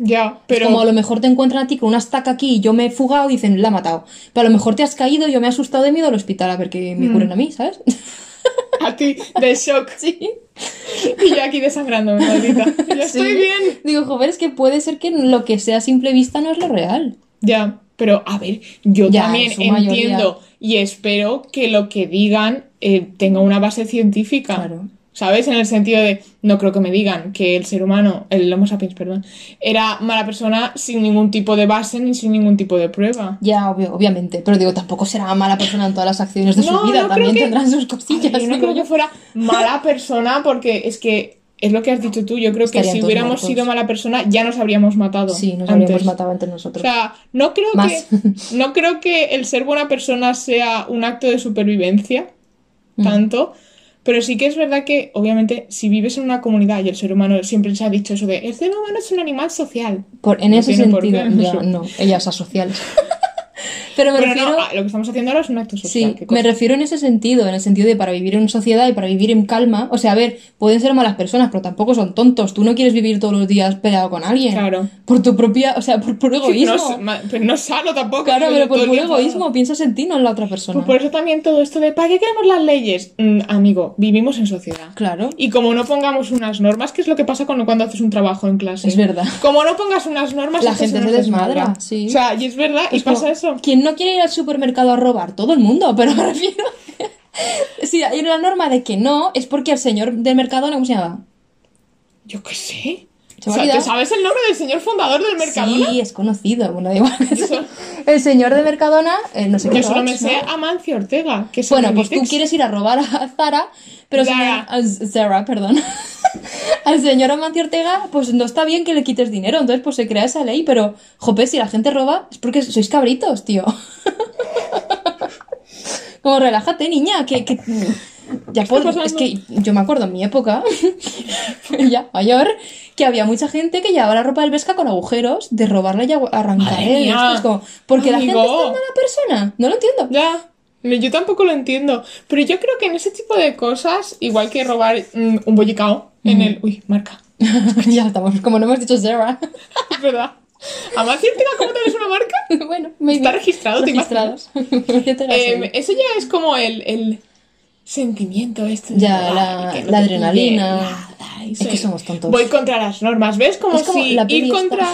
Ya, Pero... Como a lo mejor te encuentran a ti con una estaca aquí y yo me he fugado y dicen, la ha matado. Pero a lo mejor te has caído, yo me he asustado de miedo al hospital a ver que me Mm. curen a mí, ¿sabes? A ti, de shock. sí. Y yo aquí desangrándome, maldita. Yo estoy bien. Digo, joder, es que puede ser que lo que sea a simple vista no es lo real. Ya, pero a ver, yo Ya, también en su mayoría. entiendo y espero que lo que digan eh, tenga una base científica. Claro. ¿Sabes? En el sentido de, no creo que me digan que el ser humano, el Homo sapiens, perdón, era mala persona sin ningún tipo de base ni sin ningún tipo de prueba. Ya, obvio- obviamente, pero digo, tampoco será mala persona en todas las acciones de No, su vida, no también que- tendrán sus cosillas. ver, yo no creo que fuera mala persona porque es que es lo que has dicho tú. Yo creo que si hubiéramos muertos. sido mala persona, ya nos habríamos matado. Sí, nos antes. habríamos matado entre O nosotros. sea, no creo Más. que no creo que el ser buena persona sea un acto de supervivencia Mm. Pero sí que es verdad que obviamente si vives en una comunidad y el ser humano siempre se ha dicho eso de el ser humano es un animal social. Por- en No ese sentido, ya, no, ellas asociales. Pero me Pero refiero. no, lo que estamos haciendo ahora es un acto social. Sí, me refiero en ese sentido, en el sentido de para vivir en sociedad y para vivir en calma. O sea, a ver, pueden ser malas personas, pero tampoco son tontos. Tú no quieres vivir todos los días peleado con alguien. Claro. Por tu propia, o sea, por puro egoísmo. No, pero no es sano tampoco. claro, pero por puro egoísmo, piensas en ti, no en la otra persona. Pues por eso también todo esto de ¿para qué queremos las leyes? Mm, amigo, vivimos en sociedad. Claro. Y como no pongamos unas normas, ¿qué es lo que pasa cuando, cuando haces un trabajo en clase? Es verdad. Como no pongas unas normas, La gente se desmadra, sí. O sea, y es verdad, y pasa eso. ¿Quién no quiere ir al supermercado a robar? Todo el mundo, pero me refiero. si hay una norma de que no, es porque el señor del Mercadona, ¿cómo se llama? Yo qué sé. Se me O ha sea, ¿te olvidado. sabes el nombre del señor fundador del Mercadona? Sí, es conocido. Bueno, da igual. Eso. El señor de Mercadona, eh, no sé qué. Yo solo me sé ¿no? a Mancio Ortega, que Bueno, pues tú quieres ir a robar a Zara, pero Zara. Zara, perdón. Al señor Amancio Ortega, pues no está bien que le quites dinero, entonces pues se crea esa ley, pero, jope, si la gente roba, es porque sois cabritos, tío. Como relájate, niña, que... que- Ya puedo, es que yo me acuerdo en mi época, ya mayor, que había mucha gente que llevaba la ropa del Vesca con agujeros de robarla y arrancar es como, porque la gente es tan mala persona, no lo entiendo. Ya. Yo tampoco lo entiendo. Pero yo creo que en ese tipo de cosas, igual que robar mm, un bollicao en el. Uy, marca. ya estamos, como no hemos dicho Zara. Es verdad. Amancio Ortega, ¿cómo te ves una marca? bueno, maybe. Está registrado, ¿te Registrados. Ya te Eh, eso ya es como el, el sentimiento este. Ya, la- no adrenalina. nada, Es que somos tontos. Voy contra las normas, ¿ves? Como, Es como si la ir contra...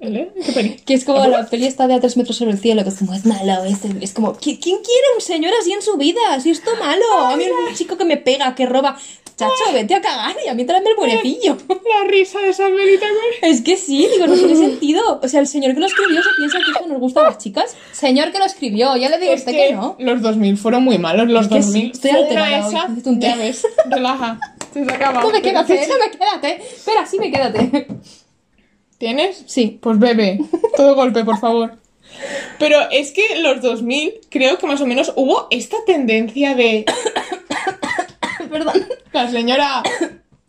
¿Eh? Que es como la peli está de a tres metros sobre el cielo, que es como, es malo, es, es como, ¿qui- ¿quién quiere un señor así en su vida? Si esto malo, a mí un chico que me pega, que roba, chacho, vete a cagar y a mí tráeme el buenecillo. La risa de esa pelita, güey. Es que sí, digo, no tiene sentido. O sea, el señor que lo escribió se piensa que esto nos gusta a las chicas. Señor que lo escribió, ya le digo Es usted que que no. los 2000 fueron muy malos, los Es que 2000. sí, estoy alterada hoy, esa, té. ya ves, relaja, se acaba. No me quédate, no me quédate. Espera, sí me quédate. ¿Tienes? Sí. Pues bebe, todo golpe, por favor. Pero es que los 2000, creo que más o menos hubo esta tendencia de Perdón. la señora...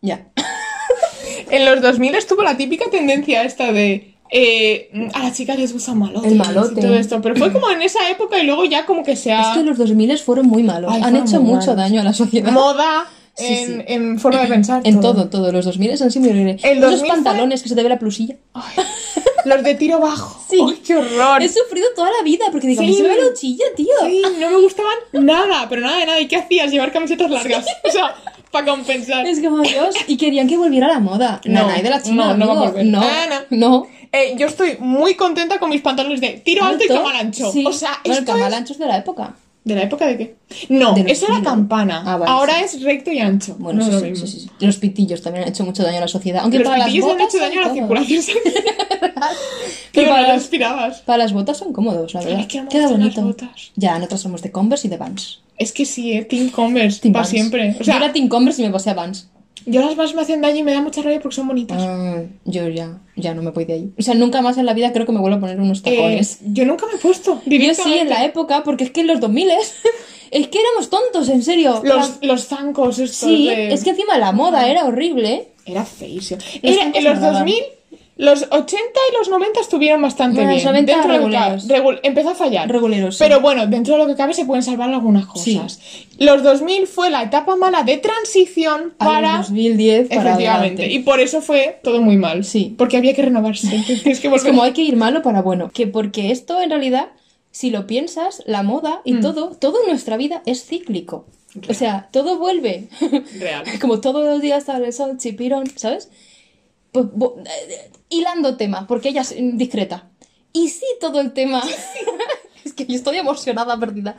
Ya. En los 2000 estuvo la típica tendencia esta de... eh, a las chicas les gusta malote. El malote. Y todo esto. Pero fue como en esa época y luego ya como que se Es ha... que los 2000 fueron muy malos. Ay, Han hecho mucho malos. daño a la sociedad. Moda Sí, en, sí. en forma de pensar. En todo, todo. Los 2000 han sido muy horribles. El Esos 2000 fue- pantalones que se te ve la plusilla. Ay, los de tiro bajo. Sí. Ay, qué horror. He sufrido toda la vida porque digo, Sí. se me ve la uchilla, tío. Sí, no me gustaban nada, pero nada de nada. ¿Y qué hacías? Llevar camisetas largas. O sea, para compensar. Es como Dios. Y querían que volviera a la moda. No, Nanay de la China. no, no va a amigo. volver. No, Ah, no. Eh, yo estoy muy contenta con mis pantalones de tiro alto, y camal ancho. Sí. O sea, bueno, el esto camal es... ancho es de la época. ¿De la época de qué? No, De era campana. Ah, vale, Ahora sí. es recto y ancho. Bueno, no sí, es lo sí, mismo. sí. Los pitillos también han hecho mucho daño a la sociedad. Aunque Los para las pitillos botas. han hecho daño a la circulación. Pero no para las, respirabas. para las botas son cómodos, la verdad. Es que Queda gustan las bonito. botas. Ya, nosotros somos de Converse y de Vans. Es que sí, eh, Team Converse, para siempre. O yo sea, era Team Converse y me pasé a Vans. Yo las más me hacen daño y me da mucha rabia porque son bonitas. Ah, yo ya, ya no me voy de ahí. O sea, nunca más en la vida creo que me vuelvo a poner unos Eh, tacones. yo nunca me he puesto. yo sí, en la época, porque es que en los 2000 es que éramos tontos, en serio. Los, La- los zancos estos Sí, de- es que encima la moda era horrible. Era feísimo. Era, en los nadaban. 2000, los 80 y los 90 estuvieron bastante Bueno, bien. los 90 Dentro de lo que empezó a fallar. Reguleros, sí. Pero bueno, dentro de lo que cabe se pueden salvar algunas cosas. Los 2000 fue la etapa mala de transición A para... los 2010 para Efectivamente. adelante. Y por eso fue todo muy mal. Sí. Porque había que renovarse. Tienes que Es como hay que ir malo para bueno. Que porque esto en realidad, si lo piensas, la moda y todo, todo en nuestra vida es cíclico. O sea, todo vuelve. Real. como todos los días sale el sol, chipirón, ¿sabes? Pues, bo- eh, hilando tema, porque ella es discreta. Y sí, todo el tema. es que yo estoy emocionada, perdida.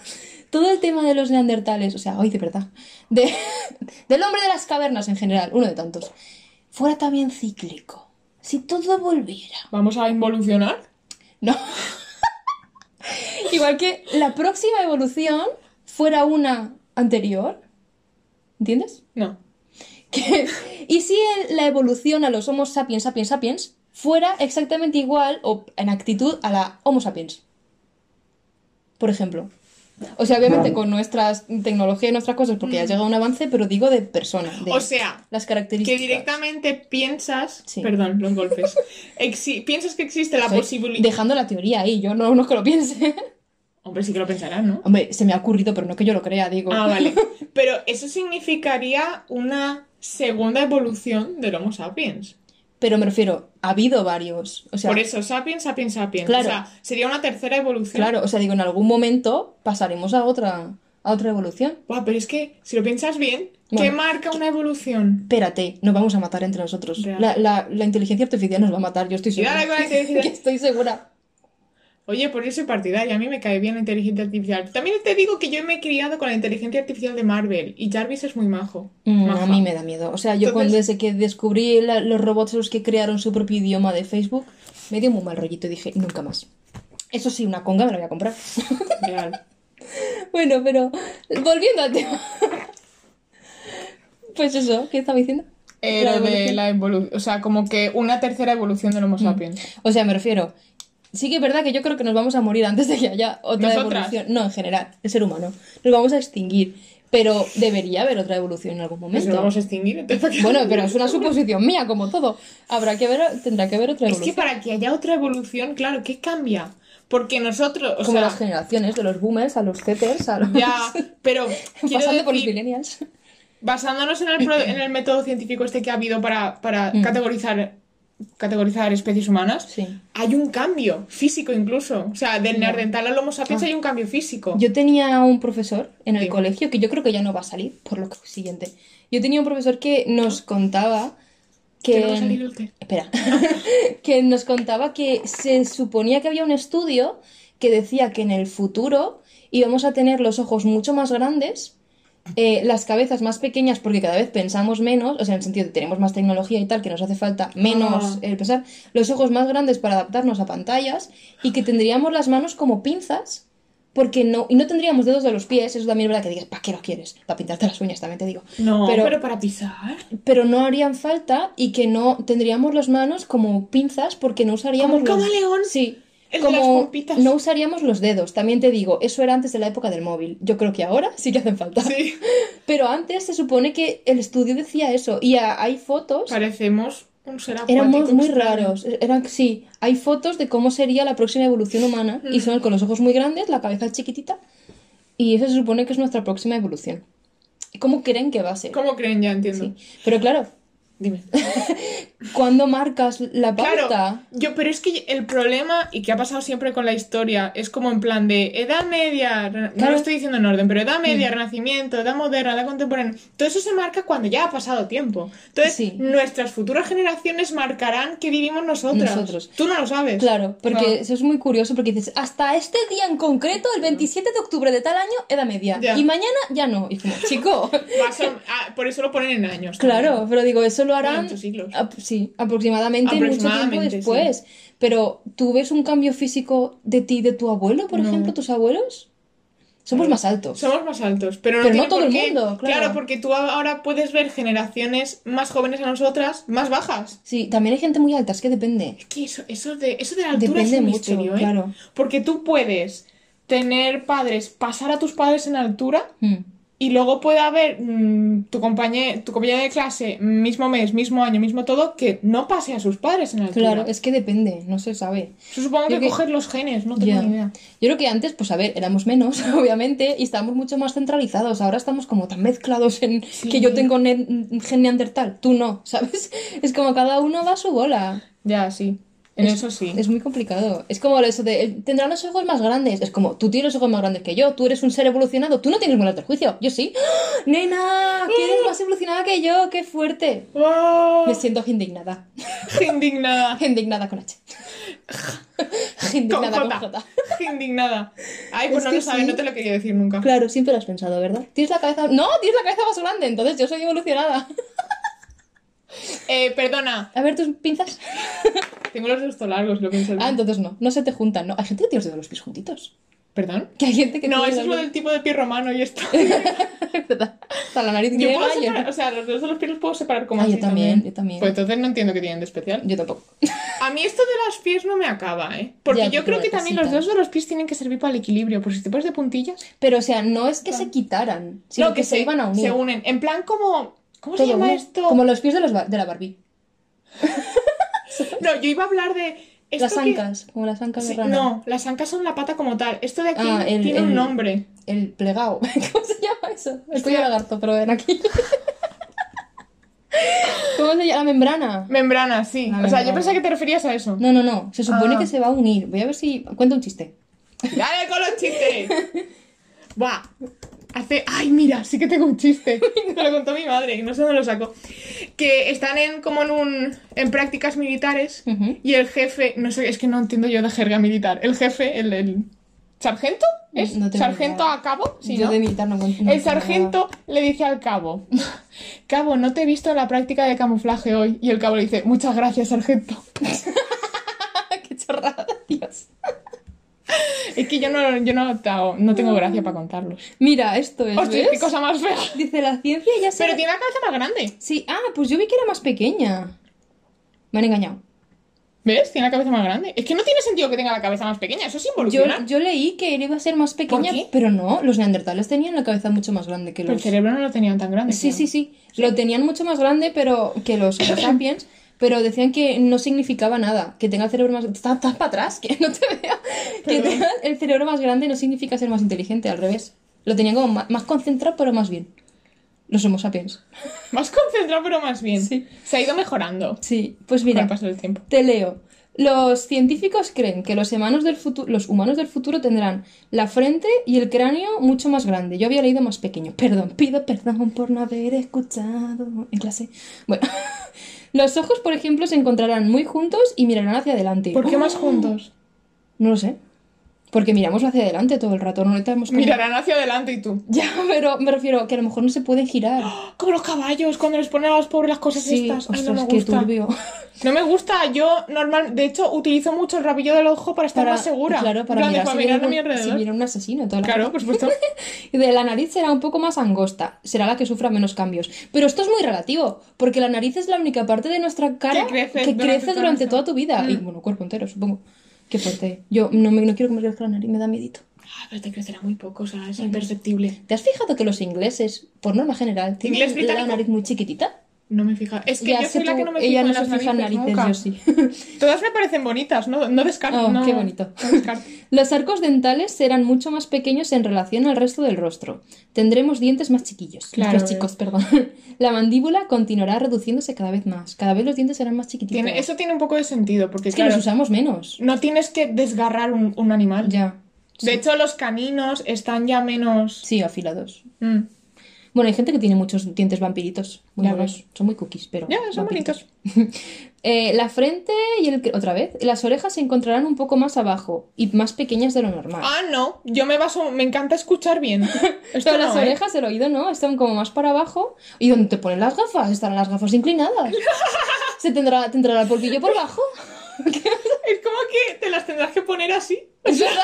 Todo el tema de los neandertales, o sea, hoy de verdad. De, del hombre de las cavernas en general, uno de tantos. Fuera también cíclico. Si todo volviera. Vamos a involucionar. No. Igual que la próxima evolución fuera una anterior. ¿Entiendes? No. Que ¿Y si el- la evolución a los Homo sapiens sapiens sapiens fuera exactamente igual o en actitud a la Homo sapiens? Por ejemplo. O sea, obviamente con nuestras tecnologías y nuestras cosas, porque ya ha llegado un avance, pero digo de persona. de O sea, las que características. directamente piensas, Sí. perdón, los golpes, Exi- piensas que existe la posibilidad... Dejando la teoría ahí, yo no, no es que lo piense. Hombre, sí que lo pensarás, ¿no? Hombre, se me ha ocurrido, pero no que yo lo crea, digo. Ah, vale. Pero eso significaría una segunda evolución del Homo sapiens. Pero me refiero, ha habido varios. O sea, Por eso, sapiens, sapiens, sapiens. Claro. O sea, sería una tercera evolución. claro, o sea, digo, en algún momento pasaremos a otra, a otra evolución. Buah, pero es que, si lo piensas bien, ¿qué marca una evolución? Espérate, nos vamos a matar entre nosotros. La, la- la inteligencia artificial nos va a matar, yo estoy segura. Que estoy segura. Oye, por eso soy partidaria, a mí me cae bien la inteligencia artificial. También te digo que yo me he criado con la inteligencia artificial de Marvel y Jarvis es muy majo. Mm, a mí me da miedo. O sea, yo Entonces- cuando desde que descubrí la- los robots los que crearon su propio idioma de Facebook, me dio muy mal rollito y dije, nunca más. Eso sí, una conga me la voy a comprar. Real. bueno, pero volviendo al tema. pues eso, ¿qué estaba diciendo? Eh, La lo de la evolución, o sea, como que una tercera evolución del Homo Mm. sapiens. O sea, me refiero. Sí que es verdad que yo creo que nos vamos a morir antes de que haya otra ¿Nosotras? evolución. No, en general, el ser humano. Nos vamos a extinguir. Pero debería haber otra evolución en algún Pues momento. nos vamos a extinguir. Bueno, pero es una suposición mía, como todo. Habrá que ver, tendrá que haber otra Es evolución. que para que haya otra evolución, claro, ¿qué cambia? Porque nosotros, o Como sea, las generaciones, de los boomers a los zeters, a los... ya, pero pasando por los decir, millennials. basándonos en el, pro- en el método científico este que ha habido para, para Mm. categorizar, categorizar especies humanas, Sí. hay un cambio físico incluso. O sea, del neandertal al Homo sapiens Ah. hay un cambio físico. Yo tenía un profesor en el colegio que yo creo que ya no va a salir, por lo siguiente. Yo tenía un profesor que nos contaba que... Que no va a salir el. Espera. que nos contaba que se suponía que había un estudio que decía que en el futuro íbamos a tener los ojos mucho más grandes, eh, las cabezas más pequeñas porque cada vez pensamos menos, o sea, en el sentido de tenemos más tecnología y tal, que nos hace falta menos Ah. el pensar, los ojos más grandes para adaptarnos a pantallas y que tendríamos las manos como pinzas. Porque no, y no tendríamos dedos de los pies, eso también es verdad que digas, ¿para qué lo quieres? Para pintarte las uñas, también te digo. No, pero, pero, para pisar. pero no harían falta y que no tendríamos las manos como pinzas porque no usaríamos ¿Como los camaleón? sí como no usaríamos los dedos también te digo eso era antes de la época del móvil yo creo que ahora sí que hacen falta Sí. pero antes se supone que el estudio decía eso y a- hay fotos Parecemos un ser éramos muy extraño. raros eran sí hay fotos de cómo sería la próxima evolución humana y Mm. son con los ojos muy grandes la cabeza chiquitita y eso se supone que es nuestra próxima evolución ¿Cómo creen que va a ser? ¿Cómo creen? Ya entiendo. Sí. Pero claro, Dime. ¿cuándo marcas la pauta? Claro, yo, pero es que el problema, y que ha pasado siempre con la historia, es como en plan de edad media, no lo estoy diciendo en orden, pero edad media, Mm. renacimiento, edad moderna, edad contemporánea, todo eso se marca cuando ya ha pasado tiempo. Entonces, Sí. nuestras futuras generaciones marcarán que vivimos nosotras. Nosotros. Tú no lo sabes. Claro, porque eso es muy curioso porque dices, hasta este día en concreto, el 27 de octubre de tal año, edad media. Ya. Y mañana ya no. Y como, chico. Ah, por eso lo ponen en años. Claro, también. pero digo, eso lo harán. Siglos. ap- sí, aproximadamente, mucho tiempo después. Pero, ¿tú ves un cambio físico de ti de tu abuelo, por No. ejemplo, tus abuelos? Somos más altos. Somos más altos, pero no, Pero no todo el mundo, claro. porque tú ahora puedes ver generaciones más jóvenes a nosotras, más bajas. Sí, también hay gente muy alta, es que depende. Es que eso, eso, de, eso de la altura Depende es un mucho, misterio, ¿eh? claro. Porque tú puedes tener padres, pasar a tus padres en altura Mm. Y luego puede haber mm, tu compañero, tu compañera de clase, mismo mes, mismo año, mismo todo, que no pase a sus padres en altura. Claro, es que depende, no se sabe. Eso supongo Yo que que- coger los genes, no tengo ni idea. Yo creo que antes, pues a ver, éramos menos, obviamente, y estábamos mucho más centralizados. Ahora estamos como tan mezclados en Sí. que yo tengo ne- gen neandertal, tú no, ¿sabes? Es como cada uno va a su bola. Ya, sí. En Es- eso sí. Es muy complicado. Es como eso de, eh, tendrán los ojos más grandes. Es como, tú tienes los ojos más grandes que yo, tú eres un ser evolucionado, tú no tienes del juicio, yo sí. Nena, que eres más evolucionada que yo, qué fuerte. ¡Oh! Me siento indignada. Indignada. Indignada con H. indignada con J. Indignada. Ay, pues Es no lo sabes, sí. no te lo quería decir nunca. Claro, siempre lo has pensado, ¿verdad? Tienes la cabeza. No, tienes la cabeza más grande, entonces yo soy evolucionada. Eh, perdona, A ver tus pinzas. tengo los dedos largos, lo pienso. Ah, entonces no, no se te juntan, ¿no? Hay gente que tiene los dedos de los pies juntitos. ¿Perdón? Que hay gente que No, eso es lo del tipo de pie romano y esto. ¿Verdad? Hasta la nariz Yo puedo separar, o sea, los dedos de los pies los puedo separar como Ah, yo así también, yo también. Pues entonces no entiendo qué tienen de especial. Yo tampoco. A mí esto de los pies no me acaba, ¿eh? Porque Ya, yo creo que también los dedos de los pies tienen que servir para el equilibrio. Por si te pones de puntillas. Pero, o sea, no es que se quitaran, sino no, que, se, iban a unir. Se unen. En plan como... ¿Cómo se llama esto? Como los pies de, los, de la Barbie. No, yo iba a hablar de... esto Las que- ancas, como las ancas Sí, de rana. no, las ancas son la pata como tal. Esto de aquí Ah, el- tiene un nombre. El plegado. ¿Cómo se llama eso? Estoy de lagarto, pero ven aquí. ¿Cómo se llama? La membrana. Membrana, sí. La o sea, yo pensaba que te referías a eso. No, no, no. Se supone Ah. que se va a unir. Voy a ver si. Cuenta un chiste. ¡Dale con los chistes! Buah. Hace. ¡Ay, mira! Sí que tengo un chiste. Me lo contó mi madre y no sé dónde lo sacó. Que están en como en un. en prácticas militares. Ujú. Y el jefe. No sé, es que no entiendo yo de jerga militar. El jefe, el. el ¿Sargento? ¿Es? No ¿Sargento a cabo? Sí, Yo ¿no? de militar no no El sargento le dice al cabo, cabo, no te he visto en la práctica de camuflaje hoy. Y el cabo le dice, muchas gracias, sargento. Qué chorrada, Dios. Es que yo no, yo no, no tengo gracia para contarlos. Mira, esto es. Hostia, ¿ves? qué cosa más fea. Dice la ciencia ya se. Pero tiene la cabeza más grande. Sí, ah, pues yo vi que era más pequeña. Me han engañado. ¿Ves? Tiene la cabeza más grande. Es que no tiene sentido que tenga la cabeza más pequeña. Eso es Yo, involucionar. yo leí que él iba a ser más pequeña, qué? pero no, los neandertales tenían la cabeza mucho más grande que Pero el los. cerebro no lo tenían tan grande. Sí, creo. sí, sí. Lo tenían mucho más grande pero que los Homo sapiens, pero decían que no significaba nada. Que tenga el cerebro más... Estás para atrás, que no te veo. Que tenga el cerebro más grande no significa ser más inteligente, al revés. Lo tenían como más, concentrado, pero más bien. Los Homo sapiens. Más concentrado, pero más bien. Sí. Se ha ido mejorando Sí, pues con mira, el paso del tiempo. te leo. Los científicos creen que los humanos, del futuro, los humanos del futuro tendrán la frente y el cráneo mucho más grande. Yo había leído más pequeño. Perdón, pido perdón por no haber escuchado en clase. Bueno, los ojos, por ejemplo, se encontrarán muy juntos y mirarán hacia adelante. ¿Por qué más Oh, juntos? No lo sé. Porque miramos hacia adelante todo el rato, no como- Mirarán hacia adelante y tú. Ya, pero me refiero que a lo mejor no se pueden girar. Como los caballos, cuando les ponen a los pobres las cosas Sí, estas. Ay, ostras, no me qué gusta. turbio. No me gusta, yo normal, de hecho utilizo mucho el rabillo del ojo para estar más segura. Claro, para plan mirar, para si, mirar a mi un, si alrededor. viene un asesino. Toda la Claro, por supuesto. Y de la nariz será un poco más angosta, será la que sufra menos cambios. Pero esto es muy relativo, porque la nariz es la única parte de nuestra cara Que crece que durante crece toda tu vida. Y Mm. bueno, cuerpo entero, supongo. Qué fuerte. Yo no, me, no quiero que me crezca la nariz, me da miedito. Ah, pero te crecerá muy poco, o sea, es imperceptible. ¿Te has fijado que los ingleses, por norma general, tienen ¿Inglés la británico? nariz muy chiquitita? No me fija. Es que Ya yo soy la que no me ella fijo no en las se fija en narices, narices, yo sí. Todas me parecen bonitas, no, no descarto. Oh, no- qué bonito. no descarto. Los arcos dentales serán mucho más pequeños en relación al resto del rostro. Tendremos dientes más chiquillos. Claro, Más chicos, perdón. La mandíbula continuará reduciéndose cada vez más. Cada vez los dientes serán más chiquititos. Tiene, eso tiene un poco de sentido, porque es que claro, los usamos menos. no tienes que desgarrar un, un animal. Ya. De hecho, los caninos están ya menos... Sí, afilados. Mm. Bueno, hay gente que tiene muchos dientes vampiritos. Muy Ya monos. ves. Son muy cookies, pero. Ya, son vampiritos. Eh, la frente y el. Otra vez. Las orejas se encontrarán un poco más abajo y más pequeñas de lo normal. Ah, no. Yo me baso... Me encanta escuchar bien. Esto Pero no, las ¿eh? orejas del oído no, están como más para abajo. ¿Y dónde te ponen las gafas? Estarán las gafas inclinadas. Se tendrá, tendrá el polvillo por abajo. Es como que te las tendrás que poner así. Es verdad.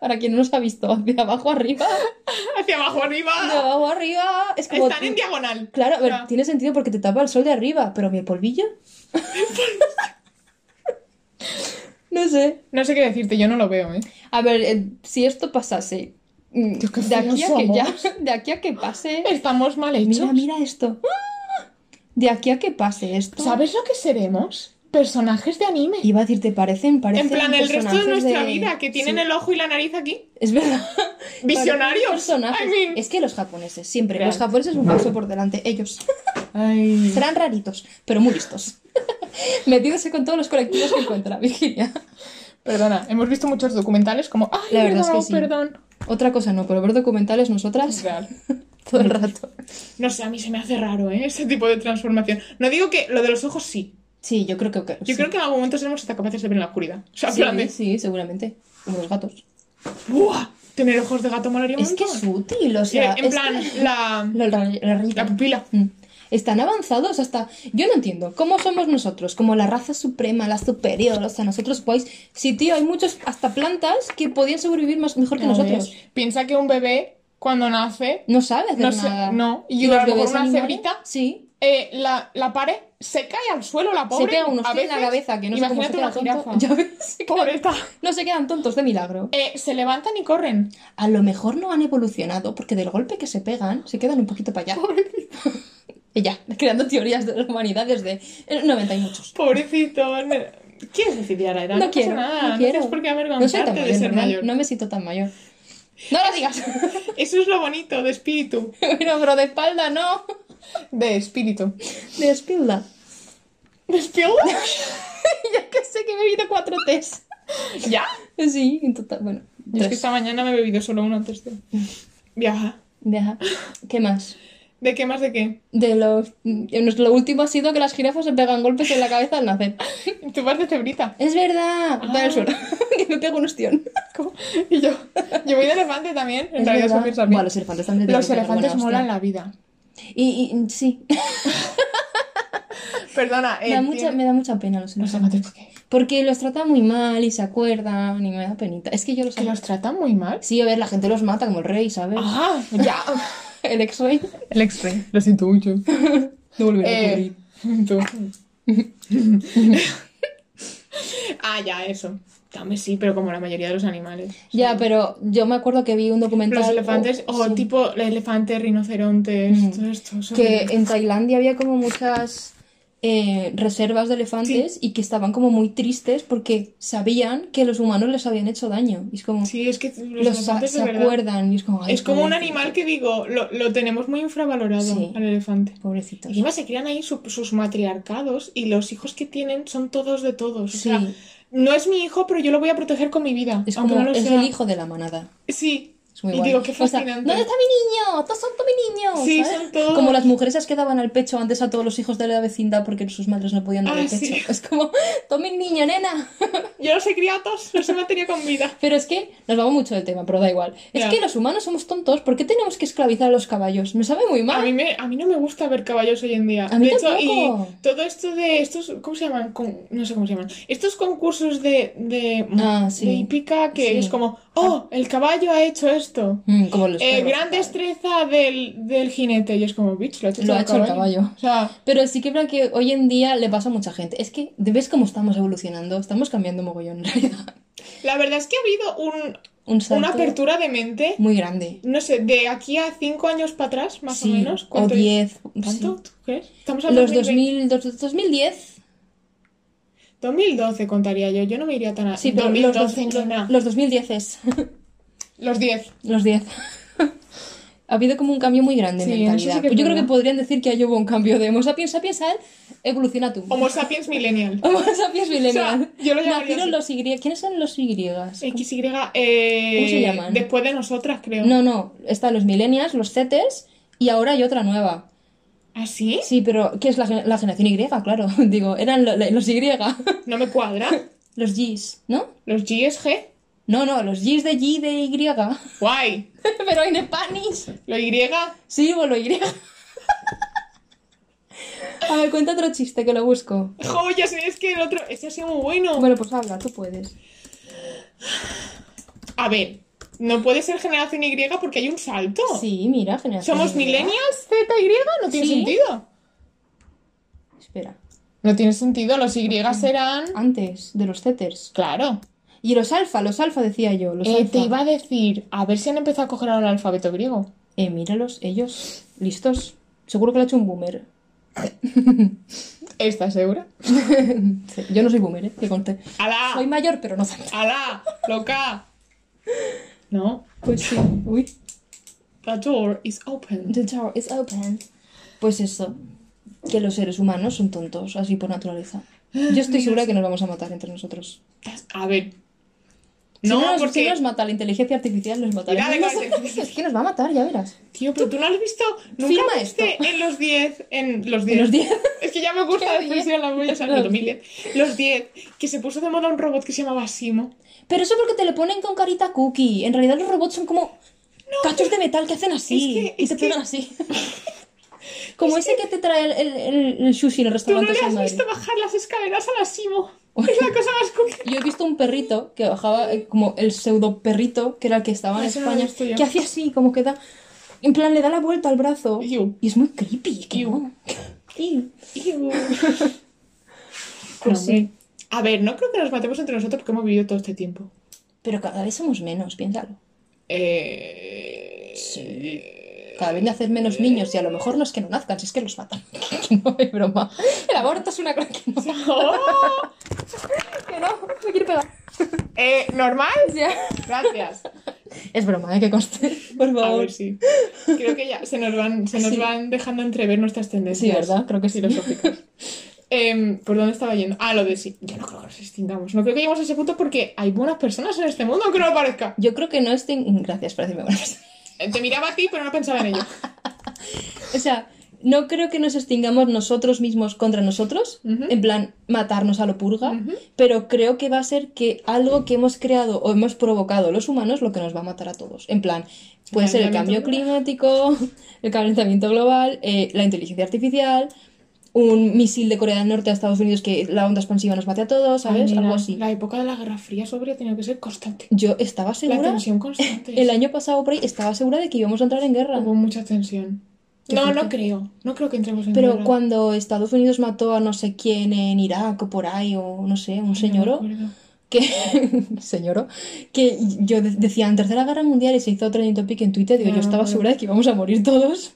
Para quien no nos ha visto, de abajo arriba. Hacia abajo, arriba. De abajo arriba. Es como. Están en diagonal. Claro, a ver, tiene sentido porque te tapa el sol de arriba, pero mi polvillo. no sé. No sé qué decirte, yo no lo veo, ¿eh? A ver, eh, si esto pasase. mm, Dios, de, aquí a que ya, de aquí a que pase. Estamos mal hechos. Mira, mira esto. De aquí a que pase esto. ¿Sabes lo que seremos? Personajes de anime. Iba a decir, te parecen, parecen En plan, el resto de nuestra de- vida, que tienen Sí, el ojo y la nariz aquí. Es verdad. Visionarios. Parecen personajes. I mean- Es que los japoneses, siempre. Real. Los japoneses un paso por delante. Ellos. Ay. Serán raritos, pero muy listos. Metiéndose con todos los colectivos que encuentra, Virginia. Perdona, hemos visto muchos documentales como. Ay, La verdad es no, que sí. perdón. Otra cosa no, pero ver documentales nosotras Real. todo el rato. No sé, a mí se me hace raro, ¿eh? Ese tipo de transformación. No digo que lo de los ojos sí. Sí, yo creo que. que- Yo sí. creo que en algún momento seremos hasta capaces de ver en la oscuridad. O sea, en Sí, sí, seguramente. Como los gatos. ¡Buah! Tener ojos de gato molaría un Es que es útil, o sea. en es plan, que- la. La, la rayita. La pupila. Mm. Están avanzados hasta... Yo no entiendo, ¿cómo somos nosotros? Como la raza suprema, la superior, o sea, nosotros guays. Sí, tío, hay muchos, hasta plantas, que podían sobrevivir más, mejor que nosotros. ves. Piensa que un bebé, cuando nace, No sabe hacer No sé, nada. no. Y los a lo mejor una animales- cebrita Sí. Eh, la, la pared se cae al suelo, la pobre. se pega unos a en la cabeza, que no sé cómo se Imagínate una tonto. Ya ves, Pobreta. No se quedan tontos de milagro. Eh, se levantan y corren. A lo mejor no han evolucionado porque del golpe que se pegan se quedan un poquito para allá. y ya, creando teorías de la humanidad desde el 90 y muchos. Pobrecito. ¿Quieres decir ya la edad? No, No, quiero, pasa nada. no No, quiero. tienes por qué No avergonzarte tan de mayor, ser no, mayor. no me siento tan mayor. No lo digas. Eso es lo bonito de espíritu. bueno, pero de espalda no. De espíritu. De espalda. ¿De espíritu? ya que sé que he bebido cuatro tés. ¿Ya? Sí, en total, bueno. Yo es que esta mañana me he bebido solo uno antes de viajar. Deja. ¿Qué más? ¿De qué más de qué? De los... Lo último ha sido que las jirafas se pegan golpes en la cabeza al nacer. Tú vas de cebrita. Es verdad. Ah. Al suelo. que me pego un ostión. ¿Cómo? Y yo. Yo voy de elefante también. En Es realidad verdad. Buah, los elefantes también Los elefantes molan la vida. Y, y- sí. Perdona, me, eh, da mucha, me da mucha pena los elefantes, ¿por qué? Porque los tratan muy mal y se acuerdan y me da penita. Es que yo los... Que los tratan muy mal. Sí, a ver, la gente los mata como el rey, ¿sabes? Ah, ya. El ex-rey. El extra. Lo siento mucho. No volveré a Eh, ocurrir. ah, ya, eso. También sí, pero como la mayoría de los animales. Ya, pero yo me acuerdo que vi un documental... Los elefantes, o- o sí. tipo elefantes, rinocerontes, Mm. todo esto. que en Tailandia había como muchas eh, reservas de elefantes y que estaban como muy tristes porque sabían que los humanos les habían hecho daño. Y es como, Sí, es que los, los elefantes se de acuerdan y es como, Es como un pobrecito, animal que digo, lo, lo tenemos muy infravalorado Sí. al elefante. Pobrecitos. Encima se crean ahí su- sus matriarcados y los hijos que tienen son todos de todos. O Sí. sea, no es mi hijo, pero yo lo voy a proteger con mi vida. Es como, no lo es sea. el hijo de la manada. Sí. Es muy y guay. digo, qué O sea, fascinante. ¿Dónde está mi niño? Todos son todos mi niño. Sí, ¿sabes? son todos. Como las mujeres esas que daban al pecho antes a todos los hijos de la vecindad porque sus madres no podían dar Ah, el pecho. sí. Es como, toma mi niño, nena. Yo los he criado a todos, los he mantenido con vida. Pero es que nos vamos mucho del tema, pero da igual. Es que los humanos somos tontos. ¿Por qué tenemos que esclavizar a los caballos? Me sabe muy A mal. mí, me, a mí no me gusta ver caballos hoy en día. A mí de hecho, y todo esto de estos, ¿cómo se llaman? Con- no sé cómo se llaman. Estos concursos de, de, Ah, sí. de hípica que Sí. es como, oh, el caballo ha hecho esto. Mm, como los Eh, perros. gran destreza del, del jinete. Y es como, bitch, lo ha hecho, Lo ha hecho el caballo. O sea, Pero sí que es verdad que hoy en día le pasa a mucha gente. Es que, ¿ves cómo estamos evolucionando? Estamos cambiando mogollón en realidad. la verdad es que ha habido un, Un salto una apertura de mente, muy grande. no sé, de aquí a cinco años para atrás, más Sí, o menos. o ¿Cuánto- 10. ¿Cuánto? sí. ¿Tú crees? Estamos hablando Los de 2000, dos- 2010. 2012 contaría yo, yo no me iría tan a... Sí, pero los, 2012, dos- no. los 2010 es. Los 10. Los 10. ha habido como un cambio muy grande en Sí, mentalidad. sí que es Yo creo que podrían decir que hay hubo un cambio de Homo sapiens sapiens al evoluciona tú. Homo sapiens millennial. Homo sapiens millennial. yo lo Nacieron los Y. ¿Quiénes son los Y? XY, eh, ¿Cómo se llaman? Después de nosotras, creo. No, no. Están los millennials, los Zetes y ahora hay otra nueva. ¿Ah, sí? Sí, pero ¿qué es la, la generación Y? Claro, digo, eran lo- lo- los Y. No me cuadra. los Gs, ¿no? Los GSG. No, no, los Gs de G de Y. Guay. pero en Spanish. Lo Y. Sí, o lo Y. A ver, cuenta otro chiste que lo busco. Joyas, es que el otro. Este ha sido muy bueno. Bueno, pues habla, tú puedes. A ver, no puede ser generación Y porque hay un salto. Sí, mira, generación. ¿Somos Y. millennials ZY? No tiene Sí. sentido. Espera, No tiene sentido. Los Y serán. antes de los Zeters. Claro. Y los alfa, los alfa decía yo, los Eh, alfa. te iba a decir, a ver si han empezado a coger ahora el alfabeto griego. Eh, míralos, ellos, listos. Seguro que lo ha hecho un boomer. ¿Estás segura? Sí, Yo no soy boomer, ¿eh? Que conté. ¡Alá! Soy mayor, pero no tanto. ¡Alá! ¡Loca! No. Pues sí. Uy. The door is open. The door is open. Pues eso. Que los seres humanos son tontos, así por naturaleza. Yo estoy segura que nos vamos a matar entre nosotros. A ver. No, nos, porque. si nos mata la inteligencia artificial, nos inteligencia Es que nos va a matar, ya verás. Tío, pero tú no has visto. ¿Nunca viste esto. en los 10. En los 10. En los 10. Es que ya me gusta la ¿Qué expresión, la voy a usar en Los 2010. Los 10. Que se puso de moda un robot que se llamaba Simo. Pero eso porque te lo ponen con carita cookie. En realidad los robots son como cachos de metal que hacen así. Es que- y es te que- pegan así. Como ese que te trae el, el, el- sushi en el Tú no restaurante le has visto bajar las escaleras a la Simo. Es la cosa más cookie. Yo he visto un perrito que bajaba eh, como el pseudo perrito, que era el que estaba en Eso no lo he España, visto yo. que hacía así, como que da. En plan, le da la vuelta al brazo. Iu. Y es muy creepy. Que Iu. no. Iu. Iu. Pues hombre. A ver, no creo que nos matemos entre nosotros porque hemos vivido todo este tiempo. Pero cada vez somos menos, piénsalo. Eh... Sí. Cada vez nacen menos niños y a lo mejor no es que no nazcan, si es que los matan. No es broma. El aborto es una cosa que no. ¡Oh! Que no, me quiere pegar. Eh, ¿Normal? Ya. Gracias. Es broma, ¿eh? Que conste. Por A favor. ver, sí. Creo que ya se nos van, se nos Sí. van dejando entrever nuestras tendencias. Sí, ¿verdad? Creo que sí. filosóficas. Em, ¿Por dónde estaba yendo? Ah, lo de sí. Yo no creo que nos extingamos. No creo que lleguemos a ese punto porque hay buenas personas en este mundo, aunque no lo parezca. Yo creo que no estoy. Gracias por decirme buenas. Eh, Te miraba a ti, pero no pensaba en ello. O sea, no creo que nos extingamos nosotros mismos contra nosotros, en plan matarnos a lo purga, pero creo que va a ser que algo que hemos creado o hemos provocado los humanos lo que nos va a matar a todos. En plan, puede ser el cambio climático, el calentamiento global, eh, la inteligencia artificial, un misil de Corea del Norte a Estados Unidos que la onda expansiva nos mate a todos, ¿sabes? Ay, mira, algo así. La época de la Guerra Fría habría tenido que ser constante. Yo estaba La segura, tensión constante. el año pasado por ahí, estaba segura de que íbamos a entrar en guerra. Hubo mucha tensión. No, fuerte. no creo. No creo que entremos en Pero guerra. cuando Estados Unidos mató a no sé quién en Irak o por ahí, o no sé, un acuerdo. que. señoro, que yo de- decía en Tercera Guerra Mundial y se hizo trending topic en Twitter, digo, No yo estaba segura de que íbamos a morir todos.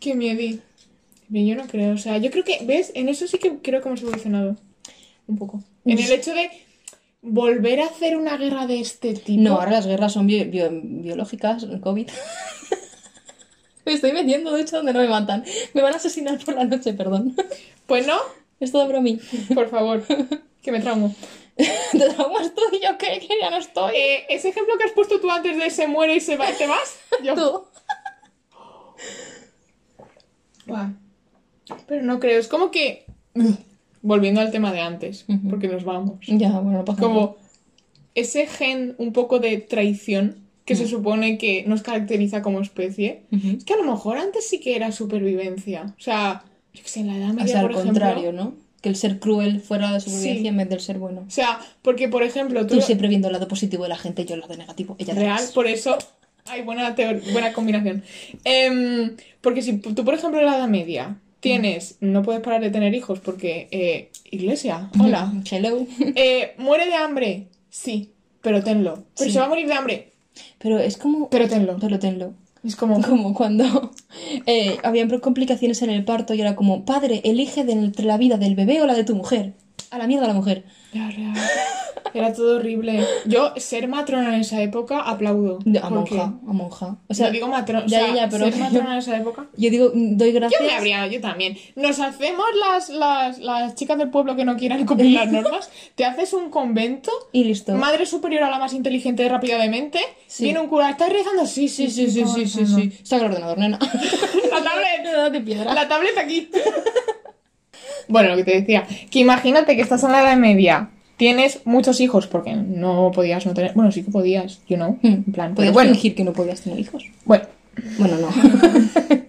Qué miedo. Yo no creo. O sea, yo creo que, ¿ves? En eso sí que creo que hemos evolucionado. Un poco. En el hecho de volver a hacer una guerra de este tipo. No, ahora las guerras son bio- bio- biológicas, el COVID. me estoy metiendo, de hecho, donde no me matan. Me van a asesinar por la noche, perdón. Pues no, es todo para mí. por favor. que me traumo. Te traumas tú y yo que, que ya no estoy. Eh, ese ejemplo que has puesto tú antes de se muere y se va y te vas. Yo. Tú. Pero no creo. Es como que. Volviendo al tema de antes. Ujú. Porque nos vamos. Ya, bueno, no pasa nada. Como ese gen un poco de traición que Mm. se supone que nos caracteriza como especie. Ujú. Es que a lo mejor antes sí que era supervivencia. O sea, yo que sé, en la Edad Media, O sea, al por ejemplo. contrario, ¿no? Que el ser cruel fuera la supervivencia Sí. en vez del ser bueno. O sea, porque por ejemplo, tú. Tú siempre viendo el lado positivo de la gente, yo el lado negativo. Ella Real, por eso. Hay buena, buena combinación. Em, porque si tú, por ejemplo, en la Edad Media tienes. No puedes parar de tener hijos porque. eh, iglesia, hola. Hello. Eh, ¿Muere de hambre? Sí, pero tenlo. Pero Sí. se va a morir de hambre, Pero es como... pero tenlo. Pero tenlo. Es como. Como cuando eh, habían complicaciones en el parto y era como, padre, elige de entre la vida del bebé o la de tu mujer. A la mierda la mujer. Ya, real. Era todo horrible. Yo, ser matrona en esa época, aplaudo. A monja, a monja. O sea, sea, digo matrona. ya, o sea, ya, ya, pero ser yo- matrona en esa época. yo digo, doy gracias. Yo me habría, yo también. Nos hacemos las, las, las chicas del pueblo que no quieran cumplir las normas. Te haces un convento. Y listo. Madre superior a la más inteligente y rápida de mente. Sí. Viene un cura. ¿Estás rezando? Sí, sí, Sí, sí, sí, sí, sí, sí. Saca el ordenador, nena. La tablet. La tableta aquí. Bueno, lo que te decía. Que imagínate que estás en la edad media. Tienes muchos hijos porque no podías no tener. Bueno, sí que podías, you know. En plan. Podías bueno, fingir que no podías tener hijos. bueno. Bueno, no.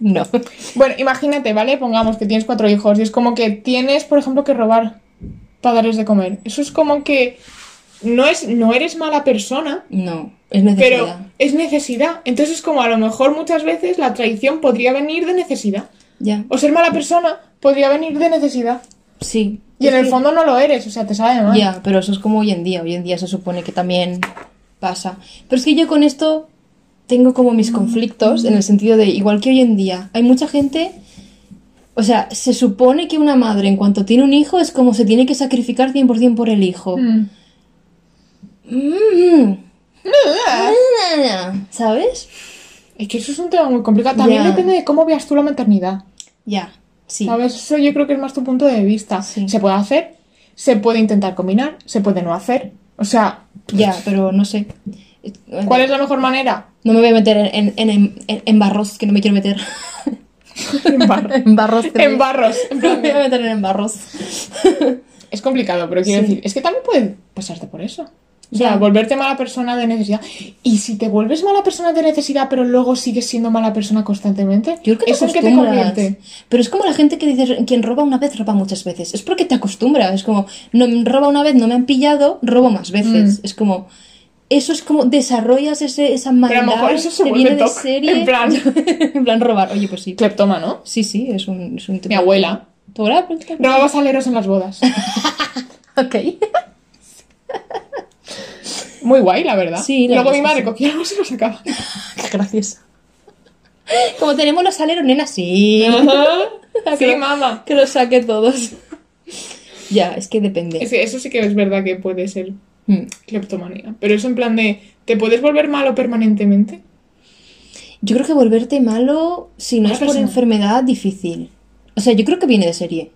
no. Bueno, imagínate, ¿vale? Pongamos que tienes cuatro hijos y es como que tienes, por ejemplo, que robar para darles de comer. Eso es como que no es, no eres mala persona, No. Es necesidad. pero es necesidad. Entonces es como a lo mejor muchas veces la traición podría venir de necesidad. Ya. O ser mala persona podría venir de necesidad. Sí. Y en el que- fondo no lo eres, o sea, te sabe mal. Ya, pero eso es como hoy en día. Hoy en día se supone que también pasa. Pero es que yo con esto tengo como mis conflictos en el sentido de, igual que hoy en día, hay mucha gente... O sea, se supone que una madre en cuanto tiene un hijo es como se tiene que sacrificar 100% por el hijo. Mm. Mm. ¿Sabes? Es que eso es un tema muy complicado. También depende de cómo veas tú la maternidad. Ya, sí. ¿Sabes? Eso yo creo que es más tu punto de vista. Sí. Se puede hacer, se puede intentar combinar, se puede no hacer. O sea, Ya, pero no sé. ¿cuál es la mejor manera? No me voy a meter en, en, en, en- barros que no me quiero meter. En barro. en barros En barros. No me voy a meter en barros. Es complicado, pero quiero Sí. decir, es que también puede pasarte por eso. O sea, volverte mala persona de necesidad. Y si te vuelves mala persona de necesidad, pero luego sigues siendo mala persona constantemente, Yo creo que te ¿eso en qué te convierte? Pero es como la gente que dice, quien roba una vez, roba muchas veces. Es porque te acostumbras. Es como, no, roba una vez, no me han pillado, robo más veces. Mm. Es como, eso es como, desarrollas ese, esa Pero maldad. a lo mejor eso se te vuelve viene de toc, serie. en plan. en plan robar. Oye, pues sí. Cleptoma, ¿no? Sí, sí, es un, es un Mi abuela. ¿Tu abuela? Pues, Robaba saleros en las bodas. Ok. Muy guay, la verdad. Sí, la Luego mi madre cogía algo y se lo sacaba. Gracias. Como tenemos los aleros, nena, sí. sí, mamá. Que los saque todos. ya, es que depende. Es que eso sí que es verdad que puede ser Mm. cleptomanía. Pero es en plan de, ¿te puedes volver malo permanentemente? Yo creo que volverte malo, si no es por enfermedad, difícil. O sea, yo creo que viene de serie.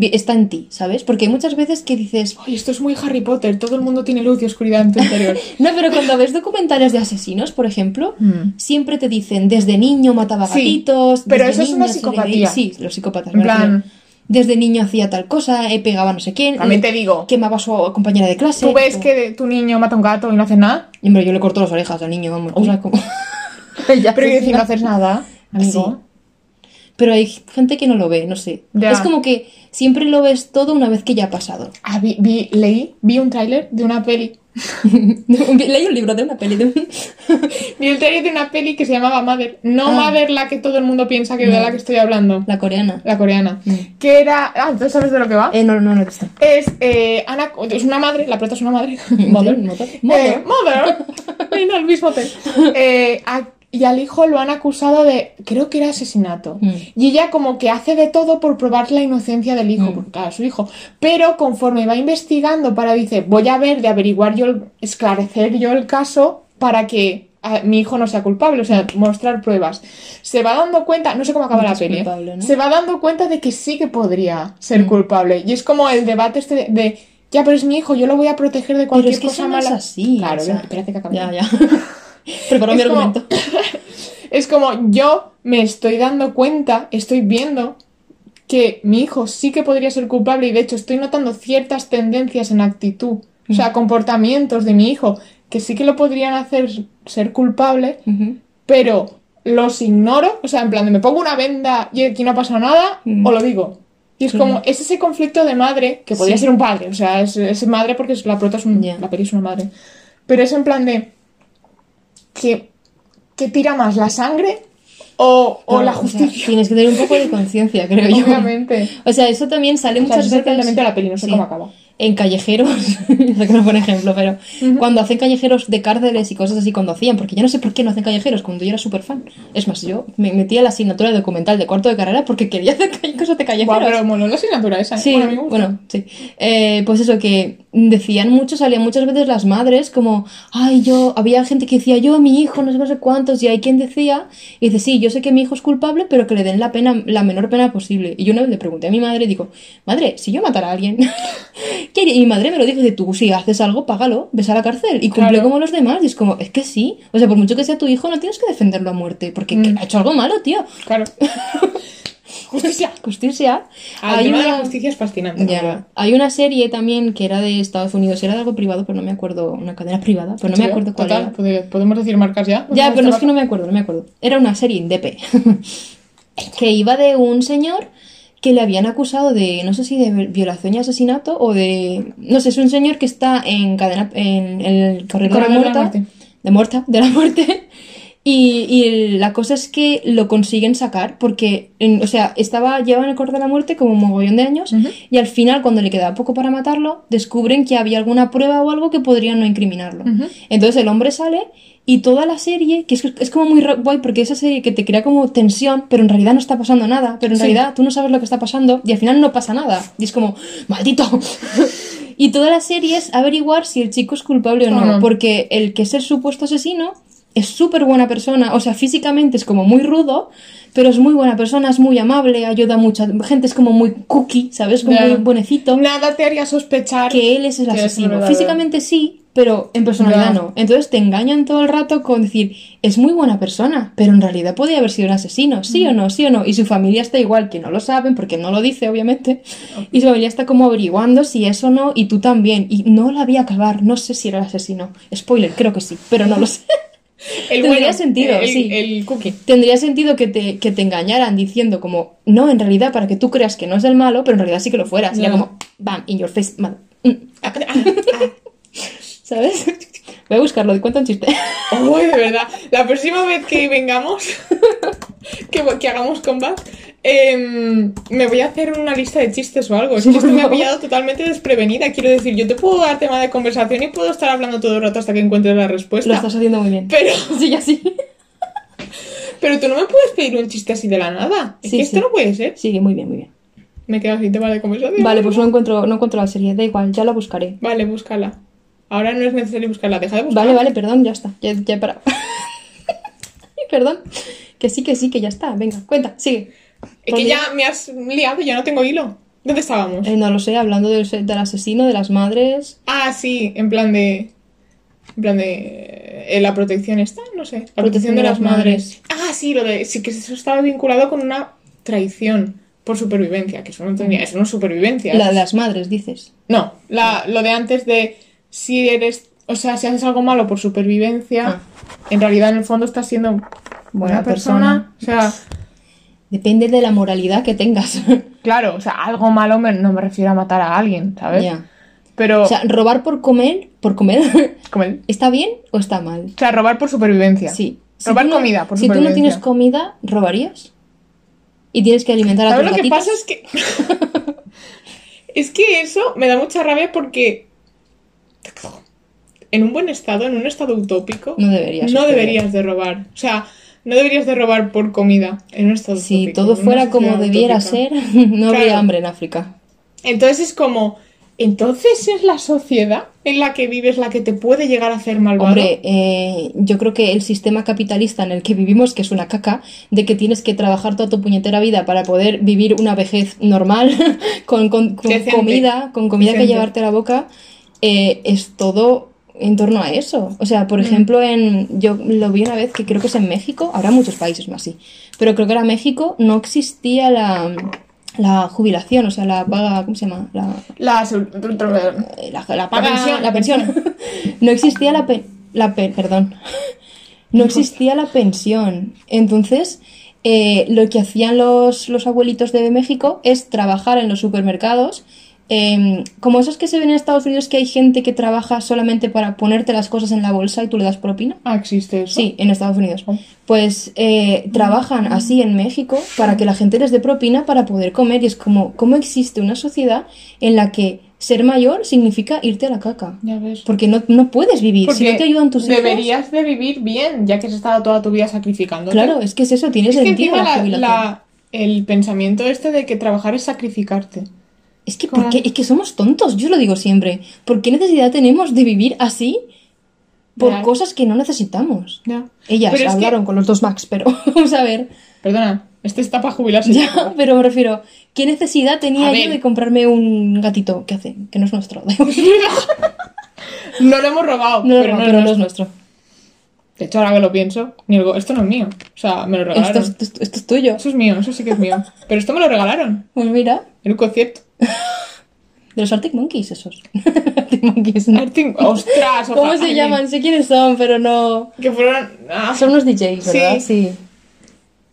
Está en ti, ¿sabes? Porque hay muchas veces que dices, Ay, esto es muy Harry Potter. Todo el mundo tiene luz y oscuridad en tu interior. no, pero cuando ves documentales de asesinos, por ejemplo, Mm. siempre te dicen, desde niño mataba Sí, gatitos. pero desde eso es una psicopatía. Sí, los psicópatas. En plan- Desde niño hacía tal cosa, eh, pegaba a no sé quién. También eh, te digo, Quemaba a su compañera de clase. tú ves o- que tu niño mata a un gato y no hace nada, Y, Hombre, yo le corto las orejas al niño, vamos. O sea, como... Pero yo decir, no. no haces nada, amigo. Pero hay gente que no lo ve, no sé. Ya. Es como que siempre lo ves todo una vez que ya ha pasado. Ah, vi, vi- leí, vi un tráiler de una peli. Leí un libro de una peli de un... Vi el tráiler de una peli que se llamaba Mother. No Ah. Mother la que todo el mundo piensa que de la que estoy hablando. La coreana. La coreana. Mm. Que era... Ah, ¿tú sabes de lo que va? Eh, no, no, no visto. Es eh, Ana... Es una madre, la prota es una madre. Mother. Mother. Eh, Mother. mother. En el mismo hotel. Eh, a- y al hijo lo han acusado de, creo que era asesinato. Mm. Y ella como que hace de todo por probar la inocencia del hijo, Mm. porque claro, es su hijo. Pero conforme va investigando para, dice, voy a ver de averiguar yo, el- esclarecer yo el caso para que ah, mi hijo no sea culpable, o sea, mostrar pruebas. Se va dando cuenta, no sé cómo acaba No la es peli, ¿eh? culpable, ¿no? se va dando cuenta de que sí que podría ser Mm. culpable. Y es como el debate este de, de, ya, pero es mi hijo, yo lo voy a proteger de Pero cualquier es que cosa eso no es mala. así. Claro, o sea, espérate que acabe. Ya, ya. Preparo mi Es como- argumento. Es como yo me estoy dando cuenta, estoy viendo que mi hijo sí que podría ser culpable y de hecho estoy notando ciertas tendencias en actitud, o sea, comportamientos de mi hijo que sí que lo podrían hacer ser culpable, pero los ignoro, o sea, en plan de me pongo una venda y aquí no ha pasado nada, Mm. o lo digo. Y es como, es ese conflicto de madre, que podría Sí. ser un padre, o sea, es, es madre porque es, la prota es un, la peli es una madre. Pero es en plan de que, que tira más, la sangre o, o No, la sea, justicia. tienes que tener un poco de conciencia, creo yo. Obviamente. O sea, eso también sale O sea, muchas es veces. la peli, no sé Sí. cómo acaba. En callejeros, no sé por ejemplo, pero cuando hacen callejeros de cárceles y cosas así cuando hacían, porque yo no sé por qué no hacen callejeros cuando yo era súper fan. Es más, yo me metí a la asignatura de documental de cuarto de carrera porque quería hacer cosas de callejeros. Buah, pero bueno, la asignatura esa. ¿eh? Sí, Bueno, bueno, sí. Eh, pues eso, que decían mucho, salían muchas veces las madres como, ay, yo, había gente que decía, yo, mi hijo, no sé, no sé cuántos, y hay quien decía, y dice, sí, yo sé que mi hijo es culpable, pero que le den la pena, la menor pena posible. Y yo una vez le pregunté a mi madre, digo, madre, si yo matara a alguien, ¿qué haría? Y mi madre me lo dijo, dice, tú, si haces algo, págalo, ves a la cárcel, y cumple Claro. como los demás, y es como, es que sí, o sea, por mucho que sea tu hijo, no tienes que defenderlo a muerte, porque Mm. ha hecho algo malo, tío. Claro. Justicia. Justicia. Hay tema de la una- justicia es fascinante. ya. Hay una serie también que era de Estados Unidos, era de algo privado, pero no me acuerdo, una cadena privada, pero no me acuerdo cuál total, era. pode- Podemos decir marcas ya. Ya, pero no es que no me acuerdo, no me acuerdo. Era una serie indepe. que iba de un señor que le habían acusado de, no sé si de violación y asesinato o de... No sé, es un señor que está en cadena, en el corredor de la muerte. de muerta, de la muerte. Y, la cosa es que lo consiguen sacar porque, en- o sea, estaba llevaba en el corredor de la muerte como un mogollón de años y al final, cuando le quedaba poco para matarlo, descubren que había alguna prueba o algo que podrían no incriminarlo. Entonces el hombre sale y toda la serie, que es, es como muy guay porque esa serie que te crea como tensión, pero en realidad no está pasando nada, pero en Sí. realidad tú no sabes lo que está pasando y al final no pasa nada. Y es como, maldito. y toda la serie es averiguar si el chico es culpable o no. porque el que es el supuesto asesino es súper buena persona, o sea, físicamente es como muy rudo, pero es muy buena persona, es muy amable, ayuda a mucha gente, es como muy cookie, ¿sabes? Como muy buenecito Nada te haría sospechar que él es el asesino. Físicamente sí, pero en personalidad no. Entonces te engañan todo el rato con decir, es muy buena persona, pero en realidad podría haber sido un asesino, sí o no, sí o no. Y su familia está igual, que no lo saben, porque no lo dice, obviamente. Y su familia está como averiguando si es o no, y tú también. Y no la vi acabar, no sé si era el asesino. Spoiler, creo que sí, pero no lo sé. El Tendría bueno, sentido, el, sí. El cookie. Tendría sentido que te, que te engañaran diciendo como, no, en realidad, para que tú creas que no es el malo, pero en realidad sí que lo fuera. Sería como, bam, in your face, mal. Mm, Ah, ah, ah. ¿Sabes? Voy a buscarlo, cuenta un chiste. Uy, de verdad. La próxima vez que vengamos, que, que hagamos combat, em, me voy a hacer una lista de chistes o algo. Es que esto me ha pillado totalmente desprevenida. Quiero decir, yo te puedo dar tema de conversación y puedo estar hablando todo el rato hasta que encuentres la respuesta. Lo estás haciendo muy bien. Pero, Sí, así. pero tú no me puedes pedir un chiste así de la nada. Es Sí, que esto sí. no puede ser. Sigue muy bien, muy bien. Me quedo sin tema de conversación. Vale, pues no encuentro, no encuentro la serie, da igual, ya la buscaré. Vale, búscala. Ahora no es necesario buscarla. Deja de buscarla. Vale, vale, perdón, ya está. Ya, ya he parado. Perdón. Que sí, que sí, que ya está. Venga, cuenta, sigue. Es que ya me has liado, ya no tengo hilo. ¿Dónde estábamos? Eh, no lo sé, hablando del, del asesino, de las madres. Ah, sí, en plan de. En plan de. eh, la protección está, no sé. La protección, de, las madres. Ah, sí, lo de. Sí, que eso estaba vinculado con una traición por supervivencia. Que eso no tenía. Eso no es supervivencia. La de las madres, dices. No, la, lo de antes de. Si eres. O sea, si haces algo malo por supervivencia, Ah. en realidad en el fondo estás siendo buena, Buena persona. O sea, Depende de la moralidad que tengas. claro, o sea, algo malo me- no me refiero a matar a alguien, ¿sabes? ya. Pero. O sea, robar por comer, por comer, ¿está bien o está mal? o sea, robar por supervivencia. Sí. Si Robar no- comida por Si tú no supervivencia. tienes comida, ¿robarías? Y tienes que alimentar a ¿Sabes tus lo que pasa? Es que. es que eso me da mucha rabia porque. En un buen estado, en un estado utópico. No deberías No deberías de robar. O sea, no deberías de robar por comida en estado Si todo fuera como debiera utópica. ser, no habría Claro. hambre en África. Entonces es como. Entonces es la sociedad en la que vives la que te puede llegar a hacer malvado. Hombre, eh, yo creo que el sistema capitalista en el que vivimos, que es una caca, de que tienes que trabajar toda tu puñetera vida para poder vivir una vejez normal, con, con- con Decente. comida, con comida que llevarte a la boca, eh, es todo en torno a eso. O sea, Mm. por ejemplo, en yo lo vi una vez que creo que es en México, habrá muchos países más así, pero creo que era México, no existía la, la jubilación, o sea, la paga, ¿cómo se llama? La, La, seg- la, la paga- La pensión, la pensión. no existía la, pe- la pe- perdón. No existía la pensión. Entonces, eh, lo que hacían los, los abuelitos de México es trabajar en los supermercados. Eh, como esos que se ven en Estados Unidos que hay gente que trabaja solamente para ponerte las cosas en la bolsa y tú le das propina. Ah, existe eso. Sí, en Estados Unidos. Oh. Pues eh, trabajan así en México para que la gente les dé propina para poder comer. Y es como, ¿cómo existe una sociedad en la que ser mayor significa irte a la caca? Ya ves. Porque no, no puedes vivir. Porque si no te ayudan tus hijos. deberías de vivir bien, ya que has estado toda tu vida sacrificando. Claro, es que es eso, tiene Es sentido la, la- el pensamiento este de que trabajar es sacrificarte. Es que, ¿por qué? es que somos tontos, yo lo digo siempre. ¿Por qué necesidad tenemos de vivir así por cosas que no necesitamos? Ya. Ellas Pero es que- hablaron con los dos Max, pero vamos a ver. Perdona, este está para jubilarse. Ya, pero me refiero, ¿qué necesidad tenía yo de comprarme un gatito? ¿Qué hace? Que no es nuestro. No lo hemos robado, No, pero, no, pero no es nuestro. De hecho, ahora que lo pienso, ni el go- esto no es mío. O sea, me lo regalaron. es- esto- esto es tuyo. Eso es mío, eso sí que es mío. Pero esto me lo regalaron Pues mira, en un concierto. de los Arctic Monkeys esos. Arctic Monkeys, ¿no? Arctic- ¡Ostras! ¿Cómo se llaman? Sé quiénes son, pero no... Que fueron... ah, Son unos DJs, Sí. ¿verdad? Sí.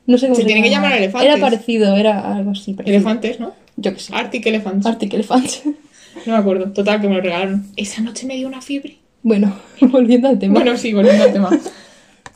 No sé cómo Se se, tienen que llamar elefantes. Era parecido, era algo así. parecido. elefantes, ¿no? Yo qué sé. Arctic Elephants. Arctic Elephants. No me acuerdo. Total, que me lo regalaron. Esa noche me dio una fiebre. bueno, volviendo al tema. Bueno, sí, volviendo al tema.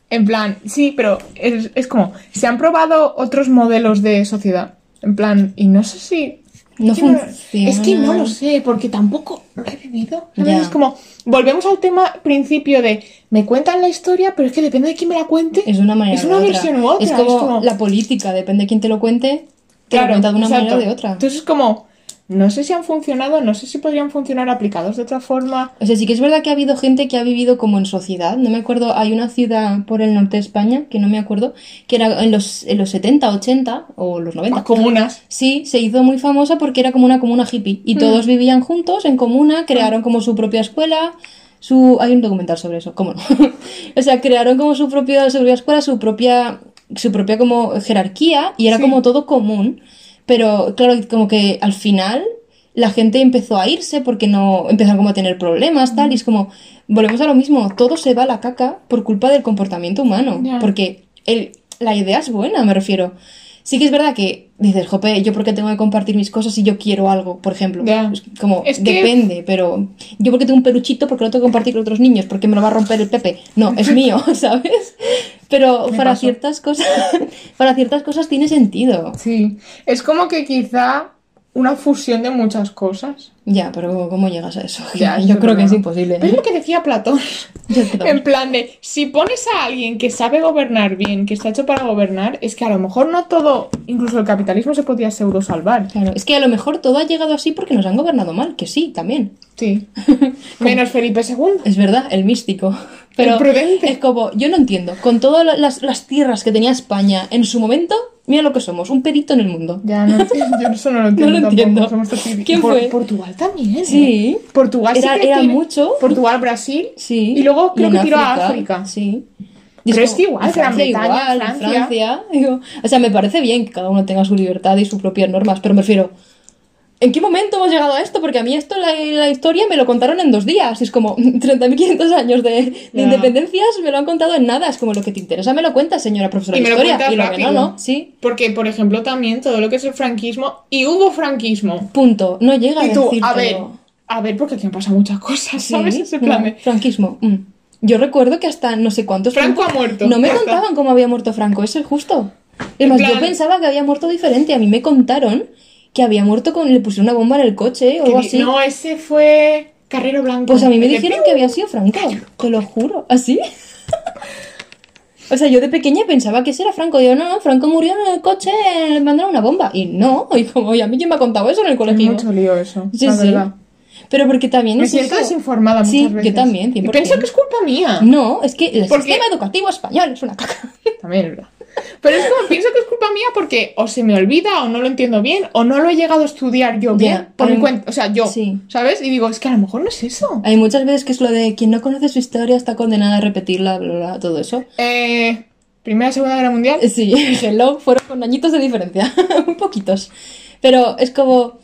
En plan, sí, pero es, es como, se han probado otros modelos de sociedad. En plan, y no sé si... No es que no- funciona. Es que no lo sé, porque tampoco lo he vivido. Es como, volvemos al tema principio de, me cuentan la historia, pero es que depende de quién me la cuente. Es una manera Es u una otra. versión u otra. Es como, la política, depende de quién te lo cuente, te lo cuenta de una exacto. manera o de otra. Entonces es como, no sé si han funcionado, no sé si podrían funcionar aplicados de otra forma. O sea, sí que es verdad que ha habido gente que ha vivido como en sociedad. No me acuerdo, hay una ciudad por el norte de España, que no me acuerdo, que era en los, en los 70, 80 o los 90. Las comunas. Sí, se hizo muy famosa porque era como una comuna hippie. Mm. Y todos vivían juntos en comuna, crearon como su propia escuela. su... Hay un documental sobre eso, ¿cómo no? o sea, crearon como su propia, su propia escuela, su propia, su propia como jerarquía y era Sí. como todo común. Pero claro, como que al final la gente empezó a irse porque no empezaron como a tener problemas, tal, y es como, volvemos a lo mismo, todo se va a la caca por culpa del comportamiento humano, porque el, la idea es buena, me refiero. Sí que es verdad que dices, jope, yo porque tengo que compartir mis cosas si yo quiero algo, por ejemplo. Como, Es que- depende, pero yo porque tengo un peluchito, porque lo tengo que compartir con otros niños, porque me lo va a romper el Pepe. No, es mío, ¿sabes? Pero Me para ciertas cosas, para ciertas cosas tiene sentido. Sí. Es como que quizá una fusión de muchas cosas. Ya, pero ¿cómo llegas a eso? Ya, yo creo que es imposible. Pero es lo que decía Platón. En plan de, si pones a alguien que sabe gobernar bien, que está hecho para gobernar, es que a lo mejor no todo, incluso el capitalismo se podía pseudo salvar. Claro, es que a lo mejor todo ha llegado así porque nos han gobernado mal, que sí, también. Sí. Menos Felipe II. Es verdad, el místico. Pero El prudente. es como, yo no entiendo, con todas la- las, las tierras que tenía España en su momento, mira lo que somos, un perito en el mundo. Ya, no, yo eso no lo entiendo. lo tampoco, entiendo. somos ¿Quién Por- fue? Portugal también. ¿eh? Sí. Portugal sí Era- que era tiene- mucho. Portugal, Brasil. Sí. Y luego creo que tiró a África. Sí. Pero es como, que igual, Gran Bretaña, Francia. Francia, digo, o sea, me parece bien que cada uno tenga su libertad y sus propias normas, pero me refiero, ¿en qué momento hemos llegado a esto? Porque a mí esto, la, la historia, me lo contaron en dos días. Es como 30.500 años de, de Ya. independencias, me lo han contado en nada. Es como lo que te interesa, me lo cuentas, señora profesora Y de me lo historia. cuentas y lo que no, no, sí. Porque, por ejemplo, también todo lo que es el franquismo. Y hubo franquismo. Punto. No llega Y a tú, decírtelo. a ver, a ver, porque aquí han pasado muchas cosas, Sí, ¿sabes? Ese no, plan de. franquismo. mm. Yo recuerdo que hasta no sé cuántos. Franco ha muerto, No me contaban cómo había muerto Franco, eso es justo. Es más, yo plan- pensaba que había muerto diferente. A mí me contaron que había muerto con. Le pusieron una bomba en el coche o algo así. No, ese fue Carrero Blanco. Pues a mí me dijeron que había sido Franco, te lo juro. ¿Así? O sea, yo de pequeña pensaba que ese era Franco. Digo, no, no, Franco murió en el coche, le mandaron una bomba. Y no, y como, ¿y a mí quién me ha contado eso en el Es colegio? mucho lío eso, Sí, la sí. verdad. Pero porque también Me es siento eso. desinformada muchas Sí, veces. yo también, Y 100%. pienso que es culpa mía. No, es que el Porque- sistema educativo español es una caca. También es verdad. Pero es como, pienso que es culpa mía porque o se me olvida o no lo entiendo bien o no lo he llegado a estudiar yo bien por mi cuenta. O sea, yo, sí. ¿sabes? Y digo, es que a lo mejor no es eso. Hay muchas veces que es lo de quien no conoce su historia está condenada a repetirla, bla, bla, bla, todo eso. Eh, Primera, Segunda Guerra Mundial. Sí, hello, fueron con añitos de diferencia, muy poquitos. Pero es como,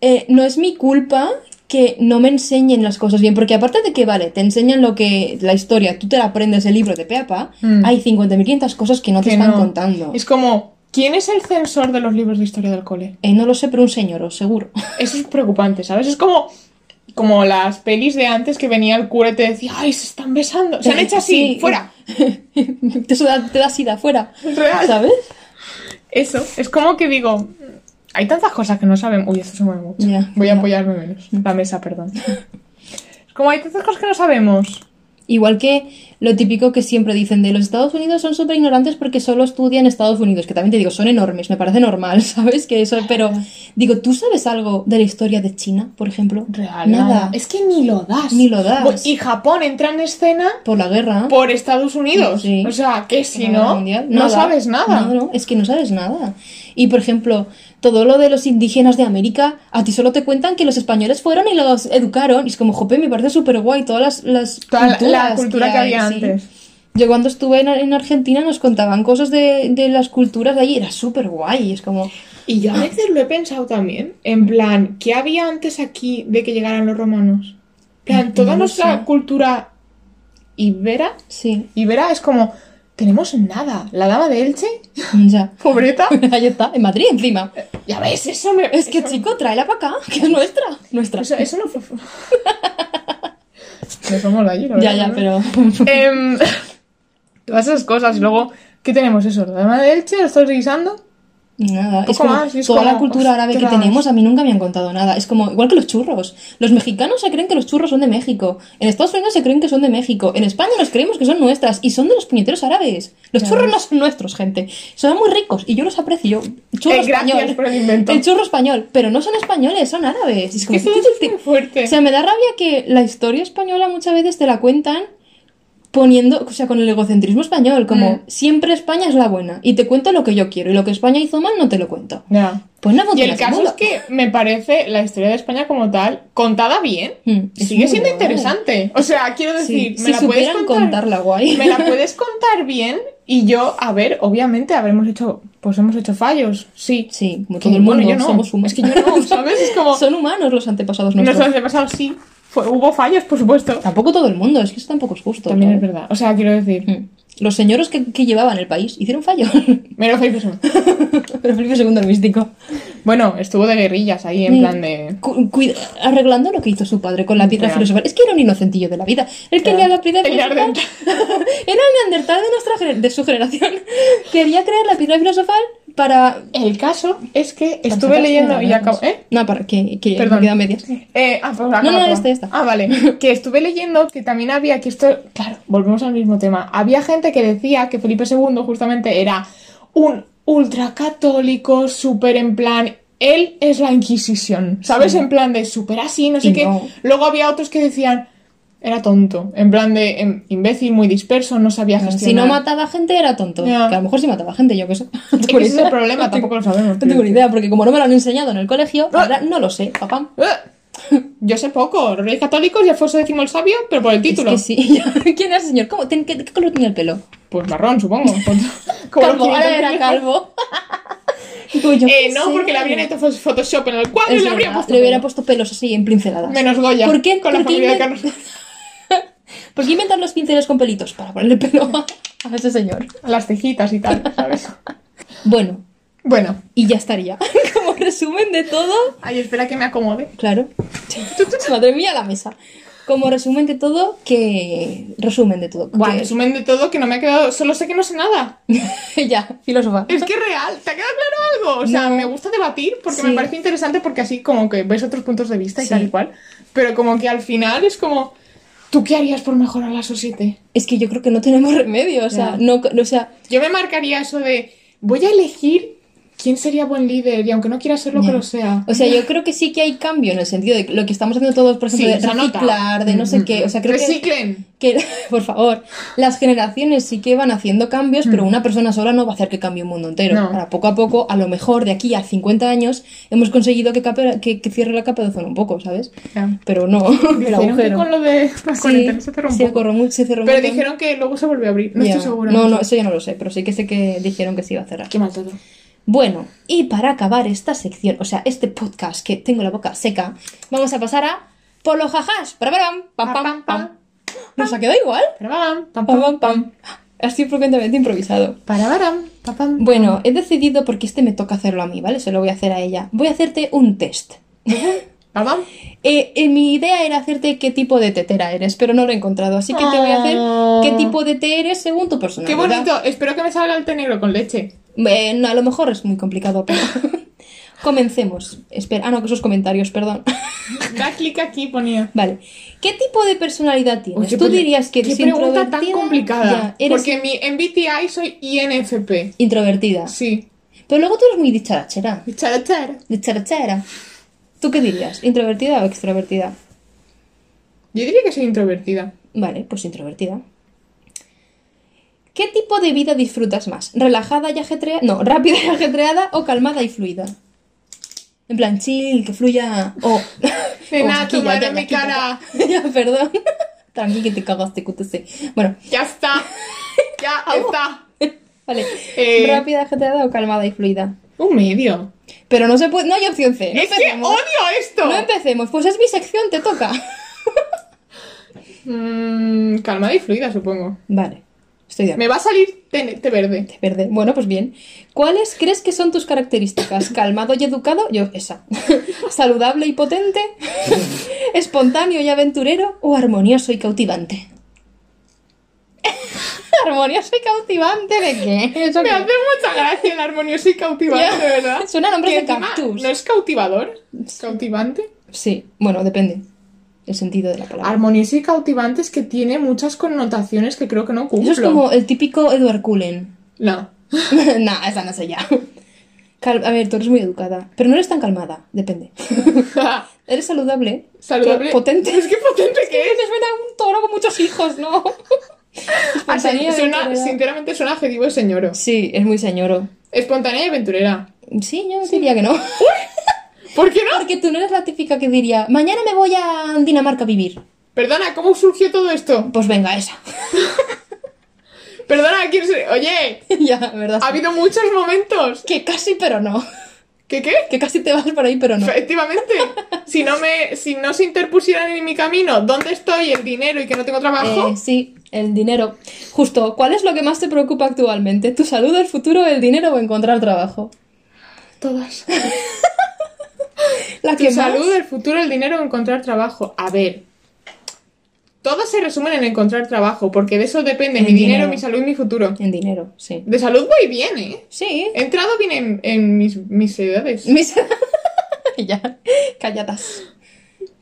eh, no es mi culpa que no me enseñen las cosas bien, porque aparte de que, vale, te enseñan lo que, la historia, tú te la aprendes el libro de pe a pa, Mm. hay 50.500 cosas que no te están no. contando. Es como, ¿quién es el censor de los libros de historia del cole? Eh, no lo sé, pero un señor, seguro. Eso es preocupante, ¿sabes? Es como, como las pelis de antes que venía el cura y te decía, ¡ay, se están besando! Se han hecho así, Sí. fuera. te, da, te da sida fuera, Real. ¿sabes? Eso, es como que digo, hay tantas cosas que no sabemos. Uy, esto se mueve mucho. Ya, Voy a ya. apoyarme menos. La mesa, perdón. es como hay tantas cosas que no sabemos. Igual que lo típico que siempre dicen de los Estados Unidos son súper ignorantes porque solo estudian Estados Unidos, que también te digo, son enormes, me parece normal, ¿sabes? Que eso, pero digo, ¿tú sabes algo de la historia de China, por ejemplo? Real. Nada. Es que ni lo das. Ni lo das. Y Japón entra en escena Por la guerra. por Estados Unidos. Sí. O sea, que si no, no sabes nada. No, no, es que no sabes nada. Y por ejemplo, todo lo de los indígenas de América, a ti solo te cuentan que los españoles fueron y los educaron. Y es como, jope, me parece súper guay todas las, las Toda la- la culturas cultura que hay, había sí. antes. Yo cuando estuve en, en Argentina nos contaban cosas de, de las culturas de allí, era súper guay. Es como, Y yo a veces lo he pensado también. En plan, ¿qué había antes aquí de que llegaran los romanos? En plan, toda No lo nuestra sé. cultura ibera, sí, ibera es como, tenemos nada. La dama de Elche, ya. pobreta. Ahí está, en Madrid encima. Ya ves, eso me... Es que eso- chico, tráela para acá, que es nuestra. Nuestra. Eso, eso no fue... No somos de allí, la ya, verdad, ya, ¿no? pero... Em, todas esas cosas. Y luego, ¿qué tenemos? Eso, la dama de Elche, lo estás revisando. Nada, es como más, y es toda como, la cultura árabe que tenemos, a mí nunca me han contado nada. Es como, igual que los churros. Los mexicanos se creen que los churros son de México. En Estados Unidos se creen que son de México. En España nos creemos que son nuestras. Y son de los puñeteros árabes. Los churros no son nuestros, gente. Son muy ricos y yo los aprecio. Churro Eh, gracias español. por el invento. El churro español. Pero no son españoles, son árabes. Es como, es muy fuerte. o sea, me da rabia que la historia española muchas veces te la cuentan poniendo, o sea, con el egocentrismo español, como Mm. siempre España es la buena y te cuento lo que yo quiero y lo que España hizo mal no te lo cuento. Ya. Pues no Y el caso es que me parece la historia de España como tal, contada bien, Mm, sigue siendo guay. interesante. O sea, quiero decir, Sí, me si la puedes contar, contarla guay. me la puedes contar bien y yo, a ver, obviamente habremos hecho, pues hemos hecho fallos, sí. Sí, como todo el mundo, bueno, yo no. somos humanos. Es que yo no, ¿sabes? Es como Son humanos los antepasados nuestros. nuestros antepasados sí, fue- hubo fallos, por supuesto. Tampoco todo el mundo, es que eso tampoco es justo. También es verdad. O sea, quiero decir, Mm. Los señores que, que llevaban el país hicieron fallo. menos Felipe II. Pero Felipe II el místico. Bueno, estuvo de guerrillas ahí en Mm. plan de. Cu- arreglando lo que hizo su padre con la piedra Real. filosofal. Es que era un inocentillo de la vida. Él quería la piedra filosofal. Era el neandertal de, nuestra, de su generación. Quería crear la piedra filosofal para... El caso es que estuve leyendo y las acabo. manos. ¿Eh? No, para que, que Perdón. me quedan medias. Eh, ah, pues No, no, ya está. Ah, vale. que estuve leyendo que también había que esto. Claro, volvemos al mismo tema. Había gente que decía que Felipe II justamente era un ultracatólico, súper en plan. Él es la Inquisición, ¿sabes? Sí. En plan de súper así, no sé Y qué. no. Luego había otros que decían. Era tonto, en plan de em, imbécil, muy disperso, no sabía gestionar. Si no mataba gente era tonto. Que a lo mejor sí mataba gente, yo qué sé. Es que ese es el problema, tampoco lo sabemos. No tengo ni idea, porque como no me lo han enseñado en el colegio, Ah. ahora no lo sé, papá. Yo sé poco, los reyes católicos y Alfonso X el sabio, pero por el título. Es que sí. ¿Quién era el señor? ¿Cómo? ¿Qué, qué color tenía el pelo? Pues marrón, supongo. Como calvo, ahora era 500 calvo. Digo, yo Eh, no, sé. porque le habrían hecho Photoshop en el cuadro Es y le habría verdad, puesto. le hubiera puesto pelos así en pinceladas. Menos Goya. ¿Por qué? Con la ¿Por qué familia de Carlos. ¿Por qué inventar los pinceles con pelitos? Para ponerle pelo a, a ese señor. Las cejitas y tal, ¿sabes? Bueno, Bueno. y ya estaría. Como resumen de todo, Ay, espera que me acomode. claro. Madre mía, la mesa. Como resumen de todo, que. Resumen de todo. Bueno, que- resumen de todo que no me ha quedado. Solo sé que no sé nada. ya, filósofa. Es que es real. ¿Te ha quedado claro algo? O sea, No. me gusta debatir porque Sí. me parece interesante porque así como que ves otros puntos de vista y Sí. tal y cual. Pero como que al final es como. ¿Tú qué harías por mejorar la sociedad? Es que yo creo que no tenemos remedio. O sea, Ya. no, o sea, Yo me marcaría eso de. Voy a elegir quién sería buen líder y aunque no quiera serlo, Ya. que lo sea. O sea, yo creo que sí que hay cambio en el sentido de que lo que estamos haciendo todos, por ejemplo, Sí, de reciclar, de no sé qué. O sea, creo que, Reciclen. que, por favor, las generaciones sí que van haciendo cambios, pero una persona sola no va a hacer que cambie un mundo entero. Mm. No. Ahora, poco a poco, a lo mejor de aquí a 50 años, hemos conseguido que, cape- que, que cierre la capa de ozono un poco, ¿sabes? Pero no, el Dijeron que agujero. con lo de Sí, se cerró un se cerró mu- se cerró Pero mucho. dijeron que luego se volvió a abrir. No estoy segura. No, no, eso ya no lo sé, pero sí que sé que dijeron que se iba a cerrar. Qué mal todo. Bueno, y para acabar esta sección, o sea, este podcast que tengo la boca seca, vamos a pasar a Polo Jajas. Pam, pam, pam, pam. Nos ha quedado igual. Pam, Pam, pam, pam, pam. Así frecuentemente improvisado. Parabaram, pam, pam. Bueno, he decidido, porque este me toca hacerlo a mí, ¿vale? Se lo voy a hacer a ella. Voy a hacerte un test. Pam, pam. Eh, eh, mi idea era hacerte qué tipo de tetera eres, pero no lo he encontrado. Así que te voy a hacer qué tipo de té eres según tu Qué personalidad. bonito. Espero que me salga el té negro con leche. Bueno, a lo mejor es muy complicado, pero... Comencemos. Espera, ah, no, que esos comentarios, perdón. Da clic aquí, ponía. vale. ¿Qué tipo de personalidad tienes? Qué ¿Tú dirías que eres Qué pregunta tan complicada. Ya, eres Porque mi, en BTI soy INFP. introvertida. Sí. Pero luego tú eres muy dicharachera. Chara, chara. Dicharachera. ¿Tú qué dirías? ¿Introvertida o extrovertida? Yo diría que soy introvertida. Vale, pues introvertida. ¿Qué tipo de vida disfrutas más? ¿Relajada y ajetreada? No, rápida y ajetreada o calmada y fluida. En plan, chill, que fluya. O. Nena, o tu aquí, ya, madre ya, en mi aquí, cara. Ya, perdón. Tranqui, que te cagaste, QTC. Bueno, Ya está. Ya está. vale. Eh. Rápida, ajetreada o calmada y fluida. Un medio. Pero no se puede. No hay opción C. No es que odio esto. No empecemos. Pues es mi sección, te toca. Mm, calmada y fluida, supongo. Vale. Estoy de acuerdo. Me va a salir té, té verde. Verde. Bueno, pues bien. ¿Cuáles crees que son tus características? ¿Calmado y educado? Yo, esa. ¿Saludable y potente? ¿Espontáneo y aventurero? ¿O armonioso y cautivante? ¿Armonioso y cautivante de qué? ¿Eso Me qué? hace mucha gracia el armonioso y cautivante. ¿verdad? Suena a nombre de cactus. ¿No es cautivador? ¿Cautivante? Sí, bueno, depende. El sentido de la palabra. Armonioso y cautivante es que tiene muchas connotaciones que creo que no cumplo. Eso es como el típico Edward Cullen. No. nah, esa no sé ya. A ver, tú eres muy educada, pero no eres tan calmada, depende. Eres saludable. Saludable. Potente. Es que potente que Que es. te suena un toro con muchos hijos, ¿no? Ah, y suena, sinceramente suena adjetivo de señoro. Sí, es muy señoro. Espontánea y aventurera. Sí, yo diría que no. ¿Por qué no? Porque tú no eres la típica que diría, mañana me voy a Dinamarca a vivir. Perdona, ¿cómo surgió todo esto? Pues venga, esa. Perdona, ¿quién se... Oye, ya, verdad. ha habido muchos momentos. Que casi, pero no. ¿Qué qué? Que casi te vas por ahí, pero no. Efectivamente. Si no me, si no se interpusieran en mi camino dónde estoy, el dinero y que no tengo trabajo, Eh, sí, el dinero. Justo, ¿cuál es lo que más te preocupa actualmente? ¿Tu salud, el futuro, el dinero o encontrar trabajo? todas. La que más- salud, el futuro, el dinero, encontrar trabajo. A ver. Todas se resumen en encontrar trabajo, porque de eso depende En mi dinero, dinero. mi salud y mi futuro. En dinero, sí. De salud voy bien, ¿eh? Sí. He entrado bien en, en mis, mis edades. Mis... ya, calladas.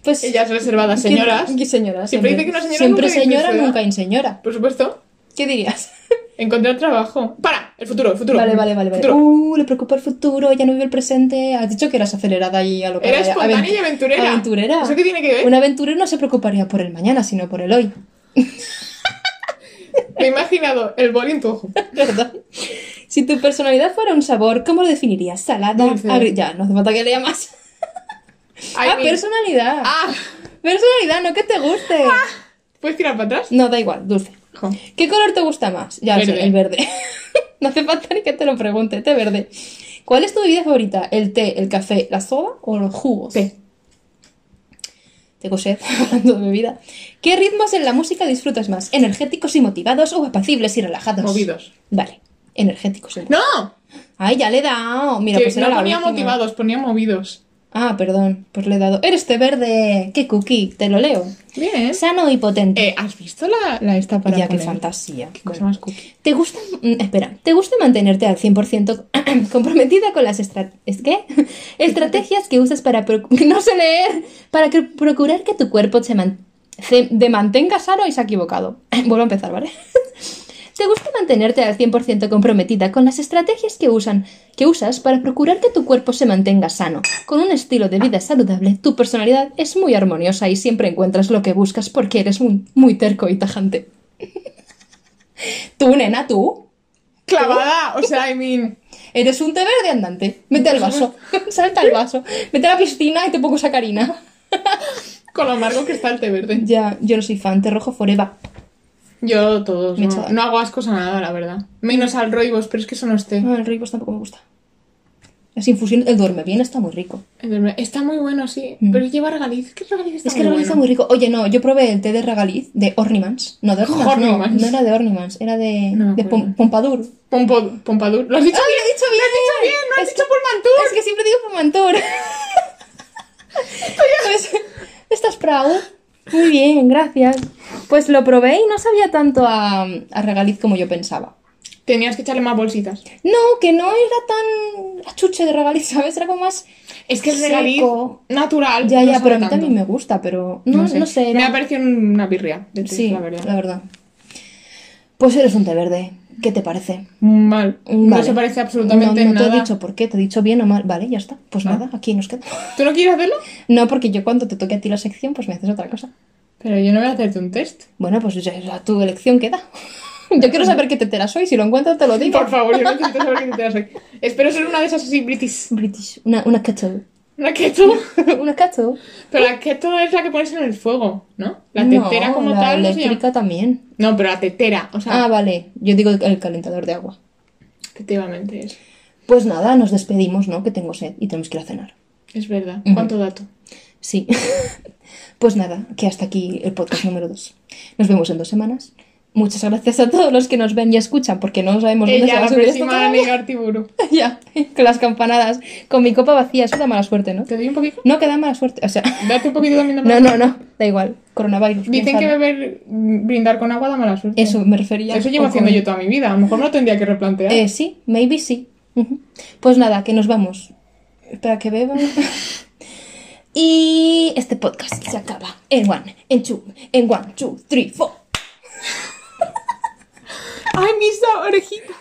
Pues... Ellas reservadas, ¿quién- señoras. ¿Qué señoras? Siempre dice que una señora Siempre nunca señora, nunca inseñora. Por supuesto. ¿Qué dirías? Encontrar trabajo. Para, el futuro, el futuro. Vale, vale, vale. vale. Uh, le preocupa el futuro, ya no vive el presente. Has dicho que eras acelerada y a lo que Era espontánea y Aventu- aventurera. Aventurera. ¿Eso qué tiene que ver? Un aventurero no se preocuparía por el mañana, sino por el hoy. Me he imaginado el boli en tu ojo. ¿Verdad? Si tu personalidad fuera un sabor, ¿cómo lo definirías? ¿Salada? Dulce. agri- Ya, no hace falta que lea más. Ah, mi- personalidad. Ah, Personalidad, no que te guste. ¿puedes tirar para atrás? No, da igual, dulce. Jo. ¿Qué color te gusta más? Ya lo sé, Verde. el verde. no hace falta ni que te lo pregunte, té verde. ¿Cuál es tu bebida favorita? ¿El té, el café, la soda o los jugos? Té. Tengo sed, hablando de bebida. ¿Qué ritmos en la música disfrutas más? ¿Energéticos y motivados o apacibles y relajados? Movidos. Vale, energéticos. y ¡No! Ay, ya le he dado. Mira, Que pues era no la ponía última. motivados, ponía movidos. Ah, perdón, pues le he dado. Eres té verde. ¡Qué cookie! Te lo leo. Bien. Sano y potente. Eh, ¿Has visto la, la esta para ya, qué fantasía. Qué cosa más cookie. ¿Te gusta, mm, espera, ¿te gusta mantenerte al 100% comprometida con las estra- ¿es qué? estrategias que usas para no sé leer, para que- procurar que tu cuerpo se, man- se- de mantenga sano y se ha equivocado? Vuelvo a empezar, ¿vale? ¿Te gusta mantenerte al 100% comprometida con las estrategias que, usan, que usas para procurar que tu cuerpo se mantenga sano? Con un estilo de vida saludable, tu personalidad es muy armoniosa y siempre encuentras lo que buscas porque eres muy, muy terco y tajante. Tú, nena, tú. Clavada, o sea, I mean. Eres un té verde andante. Mete al vaso. Salta al vaso. Vete a la piscina y te pongo sacarina. Con lo amargo que está el té verde. Ya, yo no soy fan. Té rojo forever. Yo todos, Me no, no hago ascos a nada, la verdad. Menos al roibos, pero es que eso no esté. No, el rooibos tampoco me gusta. Las infusiones, el duerme bien está muy rico. Está muy bueno, sí. Mm. Pero lleva regaliz. Es que el regaliz está es que muy el regaliz está muy rico. Oye, no, yo probé el té de regaliz de Ornimans. No, de Ornimans. No, Ornimans. no era de Ornimans, era de, No de. Pom- Pompadour. Pompo- Pompadour. ¿Lo has dicho ¡Ah, bien? lo he dicho bien! ¡Lo has dicho bien! ¡No has Es dicho! Es que siempre digo Pomantur. pues, ¿Estás proud? Muy bien, gracias. Pues lo probé y no sabía tanto a, a regaliz como yo pensaba. Tenías que echarle más bolsitas. No, que no era tan achuche de regaliz, ¿sabes? Era como más... Es que el Seco. regaliz natural. Ya, no ya, pero a mí tanto. también me gusta, pero no, no sé. Me era- ha parecido una birria de Sí, la verdad. Pues eres un té verde. ¿Qué te parece? Mal. No Vale. se parece absolutamente no, no nada. te he dicho por qué, te he dicho bien o mal. Vale, ya está. Pues Ah. nada, aquí nos queda. ¿Tú no quieres hacerlo? No, porque yo cuando te toque a ti la sección, pues me haces otra cosa. Pero yo no voy a hacerte un test. Bueno, pues ya, ya tu elección queda. Yo quiero saber qué tetera soy, si lo encuentro te lo digo. Por favor, yo necesito saber qué te das hoy. Espero ser una de esas así british. British, una, una kettle. Una keto. una kettle. Pero la keto es la que pones en el fuego, ¿no? La No, tetera como la tal. llama- eléctrica también. No, pero la tetera. O sea, Ah, vale. Yo digo el calentador de agua. efectivamente es. Pues nada, nos despedimos, ¿no? Que tengo sed y tenemos que ir a cenar. Es verdad. ¿Cuánto dato? Sí. pues nada, que hasta aquí el podcast número 2. Nos vemos en dos semanas. Muchas gracias a todos los que nos ven y escuchan, porque no sabemos dónde se va a subir esto todavía. Ya, con las campanadas, con mi copa vacía, eso da mala suerte, ¿no? ¿Te doy un poquito? No, que da mala suerte, o sea, Date un poquito también de no, no, no, da igual, coronavirus. Dicen que beber, mm, brindar con agua da mala suerte. Eso me refería. Eso llevo haciendo con- yo toda mi vida. A lo mejor no tendría que replantear. Eh, sí, maybe sí. Pues nada, que nos vamos. Espera que beba. y este podcast se acaba en one, en two, en one, two, three, four. ¡Ay, mis orejitas!